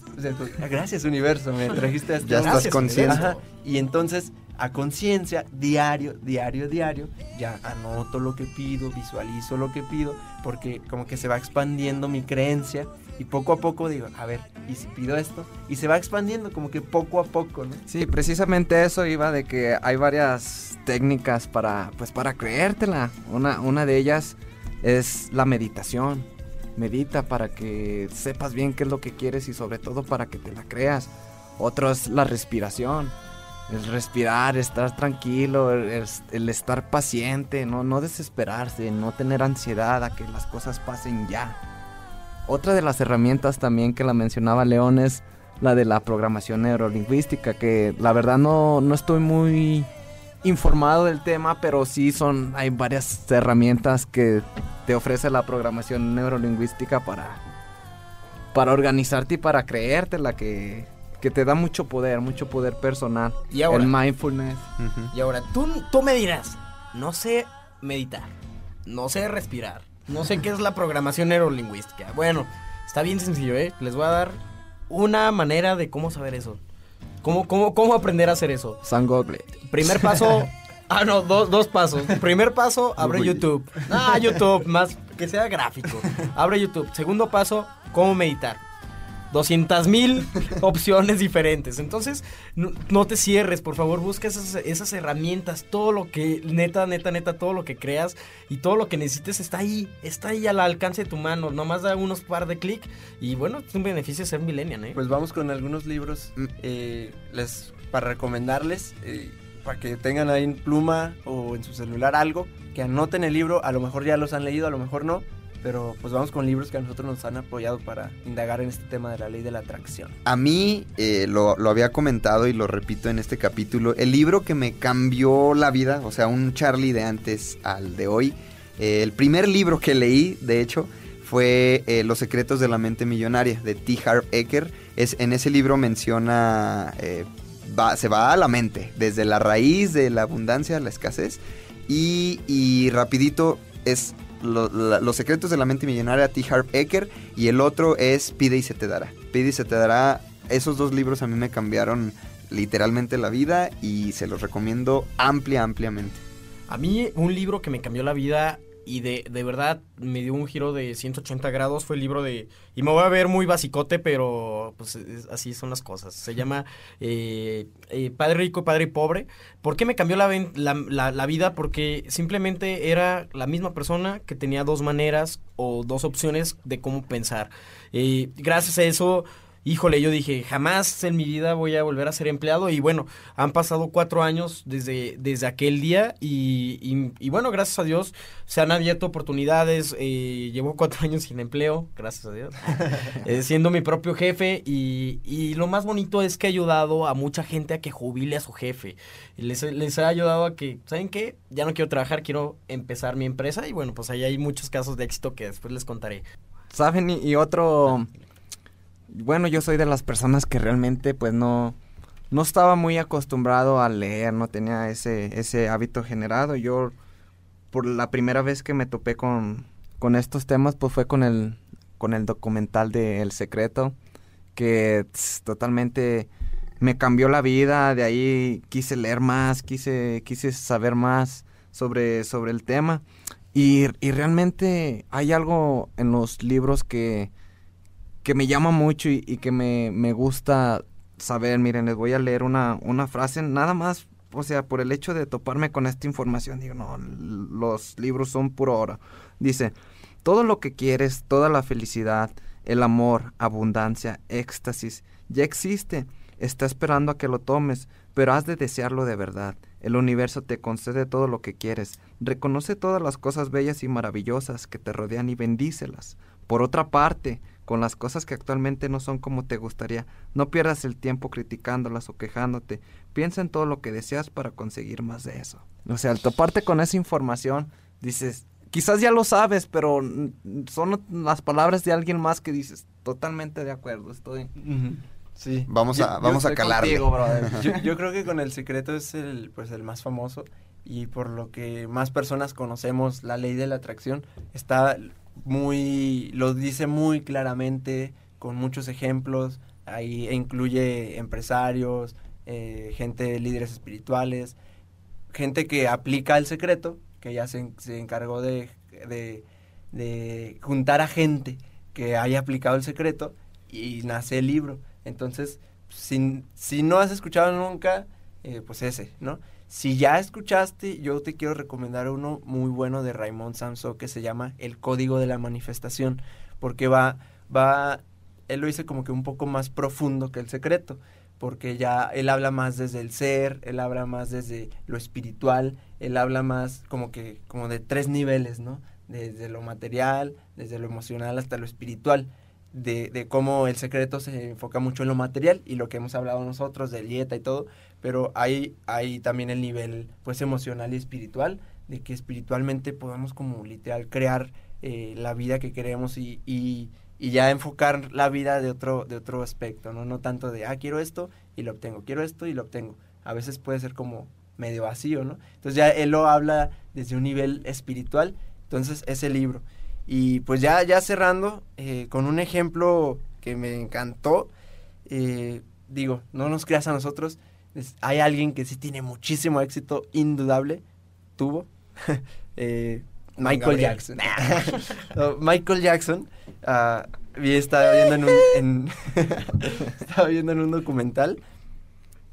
Ah, gracias, universo, me trajiste a este Ya estás consciente. Ajá, Y entonces, a conciencia, diario, diario, diario, ya anoto lo que pido, visualizo lo que pido, porque como que se va expandiendo mi creencia y poco a poco digo, a ver, ¿y si pido esto? Y se va expandiendo como que poco a poco, ¿no? Sí, precisamente eso iba de que hay varias técnicas para, pues para creértela. Una, una de ellas es la meditación. Medita para que sepas bien qué es lo que quieres y sobre todo para que te la creas. Otro es la respiración. El respirar, estar tranquilo, el, estar paciente, no, no desesperarse, no tener ansiedad a que las cosas pasen ya. Otra de las herramientas también que la mencionaba León es la de la programación neurolingüística, que la verdad no, no estoy muy informado del tema, pero sí son, hay varias herramientas que te ofrece la programación neurolingüística para, para organizarte y para creértela, que, que te da mucho poder, mucho poder personal. Y ahora, El mindfulness. Y ahora tú, tú me dirás, no sé meditar, no sé respirar, no sé qué es la programación neurolingüística. Bueno, está bien sencillo, ¿eh? Les voy a dar una manera de cómo saber eso. ¿Cómo, cómo, cómo aprender a hacer eso? San Google. Primer paso. Ah, no, dos, dos pasos. Primer paso, abre. YouTube. Ah, YouTube, más que sea gráfico. Abre YouTube. Segundo paso, cómo meditar. 200 mil opciones diferentes. Entonces, no, no te cierres, por favor, busca esas, herramientas. Todo lo que, neta, neta, neta, todo lo que creas y todo lo que necesites está ahí. Está ahí al alcance de tu mano. Nomás da unos par de clic. Y bueno, es un beneficio ser millennial, ¿eh? Pues vamos con algunos libros Mm. eh, les, para recomendarles, eh, para que tengan ahí en pluma o en su celular algo, que anoten el libro, a lo mejor ya los han leído, a lo mejor no, pero pues vamos con libros que a nosotros nos han apoyado para indagar en este tema de la ley de la atracción. A mí, eh, lo, lo había comentado y lo repito en este capítulo, el libro que me cambió la vida, o sea, un Charlie de antes al de hoy, eh, el primer libro que leí, de hecho, fue eh, Los secretos de la mente millonaria de T. Harv Eker. Es, en ese libro menciona, va- se va a la mente, desde la raíz de la abundancia, la escasez, y, y rapidito es Los secretos de la mente millonaria, T. Harv Eker, y el otro es Pide y se te dará. Pide y se te dará. Esos dos libros a mí me cambiaron literalmente la vida y se los recomiendo amplia, ampliamente. A mí un libro que me cambió la vida y de, de verdad me dio un giro de 180 grados fue el libro de... Y me voy a ver muy basicote, pero pues es- así son las cosas. Se llama eh, eh, Padre Rico, Padre Pobre. ¿Por qué me cambió la vida? Porque simplemente era la misma persona que tenía dos maneras o dos opciones de cómo pensar. Eh, gracias a eso... Híjole, yo dije, jamás en mi vida voy a volver a ser empleado. Y bueno, han pasado cuatro años desde, desde aquel día. Y, y- y bueno, gracias a Dios se han abierto oportunidades. eh, llevo cuatro años sin empleo, gracias a Dios. eh, siendo mi propio jefe. Y, y lo más bonito es que he ayudado a mucha gente a que jubile a su jefe. Les, les he ayudado a que, ¿saben qué? Ya no quiero trabajar, quiero empezar mi empresa. Y bueno, pues ahí hay muchos casos de éxito que después les contaré. ¿Saben? Y, y otro... Bueno, yo soy de las personas que realmente pues no... No estaba muy acostumbrado a leer, no tenía ese, ese hábito generado. Yo, por la primera vez que me topé con, con estos temas, pues fue con el, con el documental de El Secreto, que totalmente me cambió la vida. De ahí quise leer más, quise, quise saber más sobre, sobre el tema. Y, y realmente hay algo en los libros que, que me llama mucho y, que me, me gusta saber. Miren, les voy a leer una, una frase, nada más, o sea, por el hecho de toparme con esta información, digo, no, los libros son puro oro. Dice, todo lo que quieres, toda la felicidad, el amor, abundancia, éxtasis, ya existe. Está esperando a que lo tomes, pero has de desearlo de verdad. El universo te concede todo lo que quieres. Reconoce todas las cosas bellas y maravillosas que te rodean y bendícelas. Por otra parte, con las cosas que actualmente no son como te gustaría, no pierdas el tiempo criticándolas o quejándote. Piensa en todo lo que deseas para conseguir más de eso. O sea, al toparte con esa información, dices, quizás ya lo sabes, pero son las palabras de alguien más que dices, totalmente de acuerdo, estoy... Sí. Vamos Yo- a, yo vamos a calarle. contigo, yo, yo creo que con el secreto es el pues el más famoso y por lo que más personas conocemos la ley de la atracción está muy, lo dice muy claramente, con muchos ejemplos, ahí incluye empresarios, eh, gente, líderes espirituales, gente que aplica el secreto, que ya se, se encargó de, de, juntar a gente que haya aplicado el secreto y nace el libro. Entonces, si, si no has escuchado nunca, eh, pues ese, ¿no? Si ya escuchaste, yo te quiero recomendar uno muy bueno de Raymond Samso que se llama El Código de la Manifestación, porque va, va, él lo dice como que un poco más profundo que el secreto, porque ya él habla más desde el ser, él habla más desde lo espiritual, él habla más como que, como de tres niveles, ¿no? Desde lo material, desde lo emocional hasta lo espiritual. De, de, cómo el secreto se enfoca mucho en lo material y lo que hemos hablado nosotros de dieta y todo, pero hay, hay también el nivel pues emocional y espiritual, de que espiritualmente podamos como literal crear eh, la vida que queremos y, y, y, ya enfocar la vida de otro, de otro aspecto, ¿no? No tanto de, ah, quiero esto y lo obtengo, quiero esto y lo obtengo. A veces puede ser como medio vacío, ¿no? Entonces ya él lo habla desde un nivel espiritual, entonces ese libro. Y pues ya, ya cerrando, eh, con un ejemplo que me encantó, eh, digo, no nos creas a nosotros, hay alguien que sí tiene muchísimo éxito, indudable, tuvo, eh, Michael Jackson. no, Michael Jackson, uh, estaba viendo en un, en estaba viendo en un documental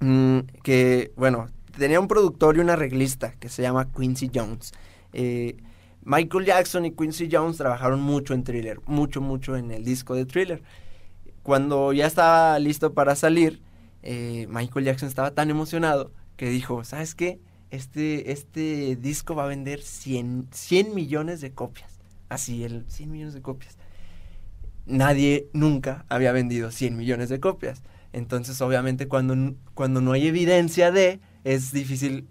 mmm, que, bueno, tenía un productor y una arreglista que se llama Quincy Jones. Eh, Michael Jackson y Quincy Jones trabajaron mucho en Thriller, mucho, mucho en el disco de Thriller. Cuando ya estaba listo para salir, eh, Michael Jackson estaba tan emocionado que dijo, ¿sabes qué? Este, este disco va a vender 100, 100 millones de copias. Así, el 100 millones de copias. Nadie nunca había vendido 100 millones de copias. Entonces, obviamente, cuando, cuando no hay evidencia de, es difícil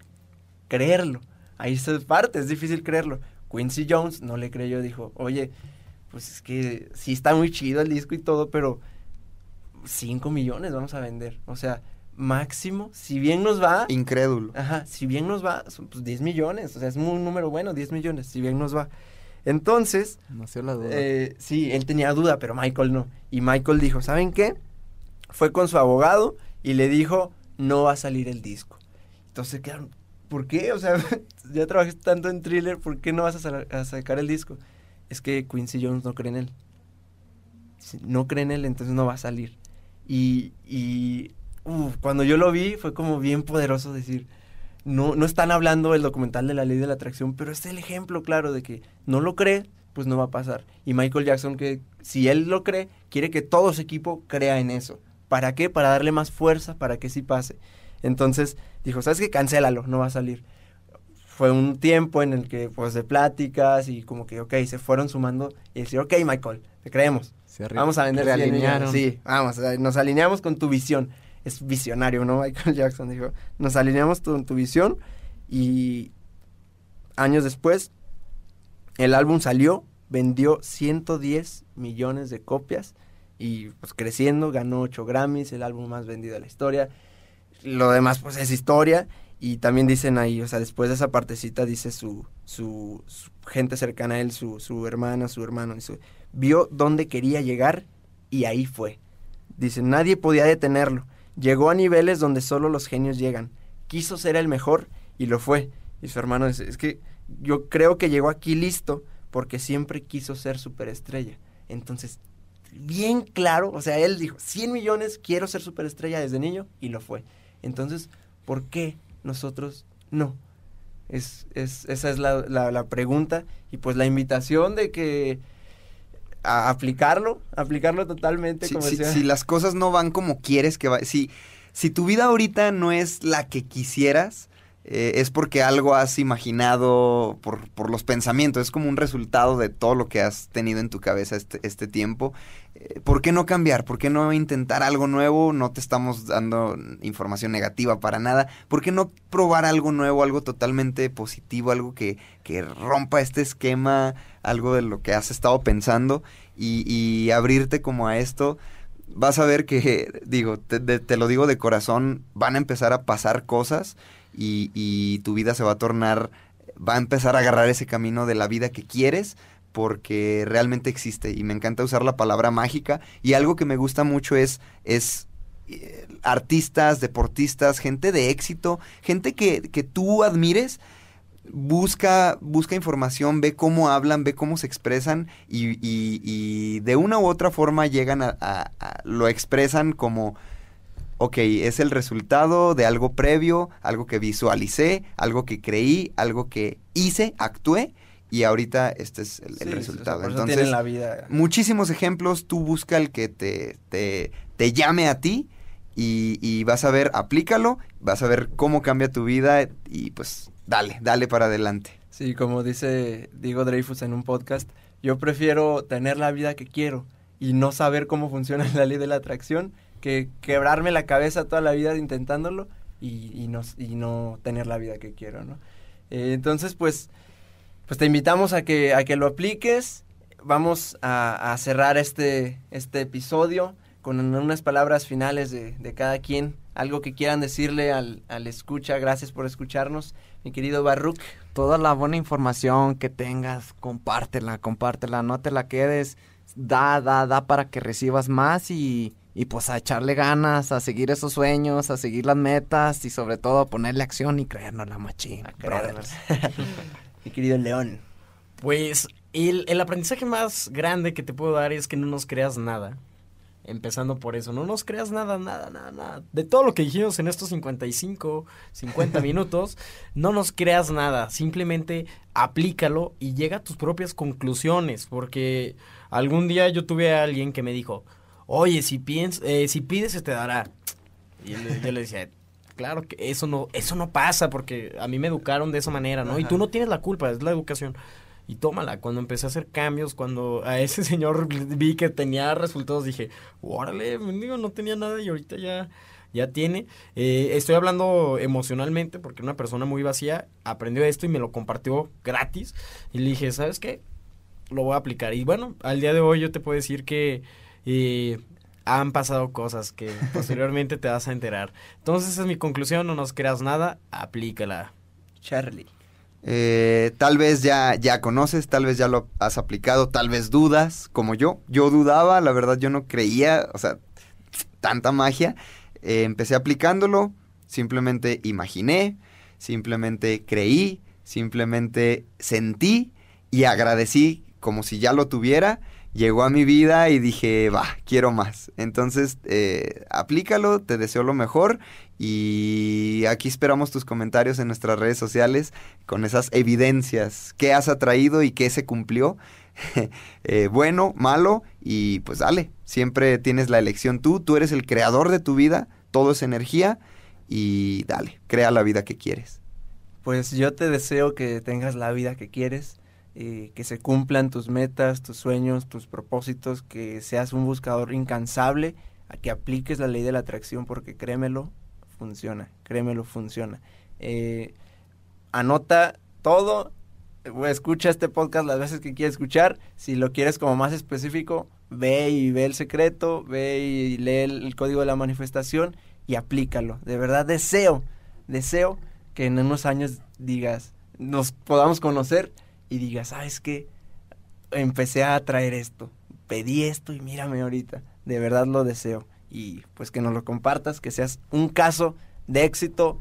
creerlo. Ahí se parte, es difícil creerlo. Quincy Jones no le creyó, dijo, oye, pues es que sí está muy chido el disco y todo, pero 5 millones vamos a vender. O sea, máximo, si bien nos va... Incrédulo. Ajá, si bien nos va, son pues 10 millones. O sea, es un número bueno, 10 millones, si bien nos va. Entonces... Nació la duda. Eh, sí, él tenía duda, pero Michael no. Y Michael dijo, ¿saben qué? Fue con su abogado y le dijo, no va a salir el disco. Entonces quedaron, ¿por qué? O sea, ya trabajaste tanto en thriller, ¿por qué no vas a, sacar el disco? Es que Quincy Jones no cree en él. No cree en él, entonces no va a salir. Y, cuando yo lo vi fue como bien poderoso decir, no, no están hablando el documental de la ley de la atracción, pero es el ejemplo claro de que no lo cree, pues no va a pasar. Y Michael Jackson, que si él lo cree, quiere que todo su equipo crea en eso. ¿Para qué? Para darle más fuerza, para que sí pase. Entonces dijo, ¿sabes qué? Cancélalo, no va a salir. Fue un tiempo en el que, pues, de pláticas y como que, ok, se fueron sumando y decir, ok, Michael, te creemos. Vamos a vender. alinearon. Sí, vamos, nos alineamos con tu visión. Es visionario, ¿no? Michael Jackson dijo, nos alineamos con tu visión y años después el álbum salió, vendió 110 millones de copias y pues creciendo, ganó 8 Grammys, el álbum más vendido de la historia. Lo demás pues es historia y también dicen ahí, o sea, después de esa partecita dice su, su, su gente cercana a él, su, su hermana, su hermano, dice, vio dónde quería llegar y ahí fue. Dice, nadie podía detenerlo. Llegó a niveles donde solo los genios llegan. Quiso ser el mejor y lo fue. Y su hermano dice, es que yo creo que llegó aquí listo porque siempre quiso ser superestrella. Entonces, bien claro, o sea, él dijo, 100 millones, quiero ser superestrella desde niño y lo fue. Entonces, ¿por qué nosotros no? Es, es, esa es la, la, la, pregunta y pues la invitación de que a aplicarlo, aplicarlo totalmente. Si, como si, las cosas no van como quieres que va, si, si tu vida ahorita no es la que quisieras, eh, es porque algo has imaginado por, por, los pensamientos, es como un resultado de todo lo que has tenido en tu cabeza este, este tiempo. Eh, ¿Por qué no cambiar? ¿Por qué no intentar algo nuevo? No te estamos dando información negativa para nada. ¿Por qué no probar algo nuevo, algo totalmente positivo, algo que, que rompa este esquema, algo de lo que has estado pensando y, abrirte como a esto? Vas a ver que, digo, te lo digo de corazón, van a empezar a pasar cosas y, tu vida se va a tornar, va a empezar a agarrar ese camino de la vida que quieres, porque realmente existe. Y me encanta usar la palabra mágica. Y algo que me gusta mucho es, es eh, artistas, deportistas, gente de éxito, gente que, que tú admires, busca, busca información, ve cómo hablan, ve cómo se expresan y, y- de una u otra forma llegan a- a- lo expresan como, ok, es el resultado de algo previo, algo que visualicé, algo que creí, algo que hice, actué y ahorita este es el, Sí, resultado. por eso Entonces, la vida. muchísimos ejemplos, tú busca el que te, te, te llame a ti y, y vas a ver, aplícalo, vas a ver cómo cambia tu vida y pues dale, dale para adelante. Sí, como dice Diego Dreyfus en un podcast, yo prefiero tener la vida que quiero y no saber cómo funciona la ley de la atracción que quebrarme la cabeza toda la vida intentándolo y, no, y no tener la vida que quiero, ¿no? Eh, entonces, pues, pues te invitamos a que, a que lo apliques. Vamos a, cerrar este, este episodio con unas palabras finales de, de cada quien. Algo que quieran decirle al, al escucha. Gracias por escucharnos, mi querido Barruk. Toda la buena información que tengas, compártela, compártela, no te la quedes. Da, da, da para que recibas más y, y pues a echarle ganas, a seguir esos sueños, a seguir las metas y sobre todo a ponerle acción y creernos la machín. A creernos. mi querido León. Pues el, el aprendizaje más grande que te puedo dar es que no nos creas nada. Empezando por eso, no nos creas nada, nada, nada, nada. De todo lo que dijimos en estos 55, 50 minutos, no nos creas nada. Simplemente aplícalo y llega a tus propias conclusiones. Porque algún día yo tuve a alguien que me dijo, oye, si, piens eh, si pides se te dará. Y yo le, yo le decía, claro que eso no, eso no pasa porque a mí me educaron de esa manera, ¿no? Y tú no tienes la culpa, es la educación. Y tómala, cuando empecé a hacer cambios, cuando a ese señor vi que tenía resultados, dije, órale, mendigo, no tenía nada y ahorita ya, ya tiene. Eh, estoy hablando emocionalmente porque una persona muy vacía aprendió esto y me lo compartió gratis. Y le dije, ¿sabes qué? Lo voy a aplicar. Y bueno, al día de hoy yo te puedo decir que eh, han pasado cosas que posteriormente te vas a enterar. Entonces esa es mi conclusión, no nos creas nada, aplícala. Charlie. Eh, tal vez ya, ya conoces, tal vez ya lo has aplicado, tal vez dudas, como yo. Yo dudaba, la verdad yo no creía, o sea, tanta magia. Eh, empecé aplicándolo, simplemente imaginé, simplemente creí, simplemente sentí y agradecí como si ya lo tuviera. Llegó a mi vida y dije, va, quiero más. Entonces, eh, aplícalo, te deseo lo mejor y aquí esperamos tus comentarios en nuestras redes sociales con esas evidencias, qué has atraído y qué se cumplió. Eh, bueno, malo y pues dale, siempre tienes la elección tú, tú eres el creador de tu vida, todo es energía y dale, crea la vida que quieres. Pues yo te deseo que tengas la vida que quieres, eh, que se cumplan tus metas, tus sueños, tus propósitos, que seas un buscador incansable, a que apliques la ley de la atracción, porque créemelo, funciona, créemelo, funciona. Eh, anota todo, escucha este podcast las veces que quieras escuchar, si lo quieres como más específico, ve y ve el secreto, ve y lee el código de la manifestación y aplícalo. De verdad deseo, deseo que en unos años digas, nos podamos conocer y digas, ¿sabes qué? Empecé a traer esto, pedí esto y mírame ahorita. De verdad lo deseo. Y pues que nos lo compartas, que seas un caso de éxito,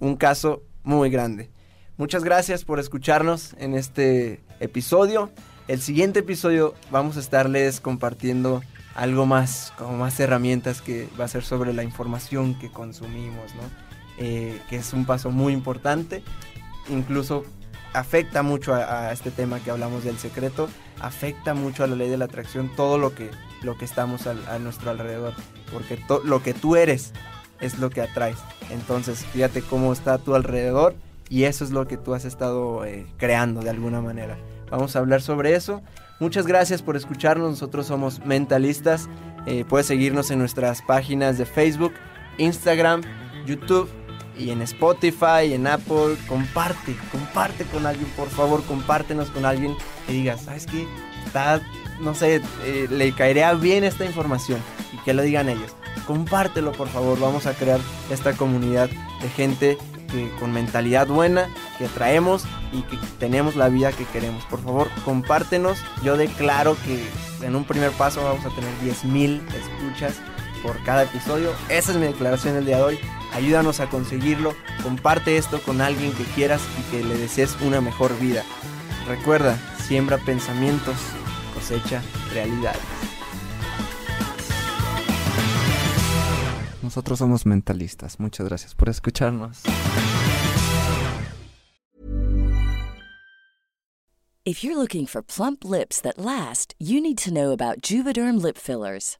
un caso muy grande. Muchas gracias por escucharnos en este episodio. El siguiente episodio vamos a estarles compartiendo algo más, como más herramientas que va a ser sobre la información que consumimos, ¿no? Eh, que es un paso muy importante. Incluso afecta mucho a, este tema que hablamos del secreto, afecta mucho a la ley de la atracción, todo lo que, lo que estamos a nuestro alrededor, porque lo que tú eres es lo que atraes. Entonces, fíjate cómo está a tu alrededor y eso es lo que tú has estado eh, creando de alguna manera. Vamos a hablar sobre eso. Muchas gracias por escucharnos. Nosotros somos mentalistas. Eh, puedes seguirnos en nuestras páginas de Facebook, Instagram, YouTube y en Spotify, en Apple. Comparte, comparte con alguien, por favor, compártenos con alguien que digas, ¿sabes qué? Está, no sé, eh, le caería bien esta información y que lo digan ellos. Compártelo, por favor. Vamos a crear esta comunidad de gente que con mentalidad buena, que atraemos y que tenemos la vida que queremos. Por favor, compártenos. Yo declaro que en un primer paso vamos a tener 10.000 escuchas por cada episodio. Esa es mi declaración el día de hoy. Ayúdanos a conseguirlo. Comparte esto con alguien que quieras y que le desees una mejor vida. Recuerda, siembra pensamientos, cosecha realidades. Nosotros somos mentalistas. Muchas gracias por escucharnos. If you're looking for plump lips that last, you need to know about Juvederm lip fillers.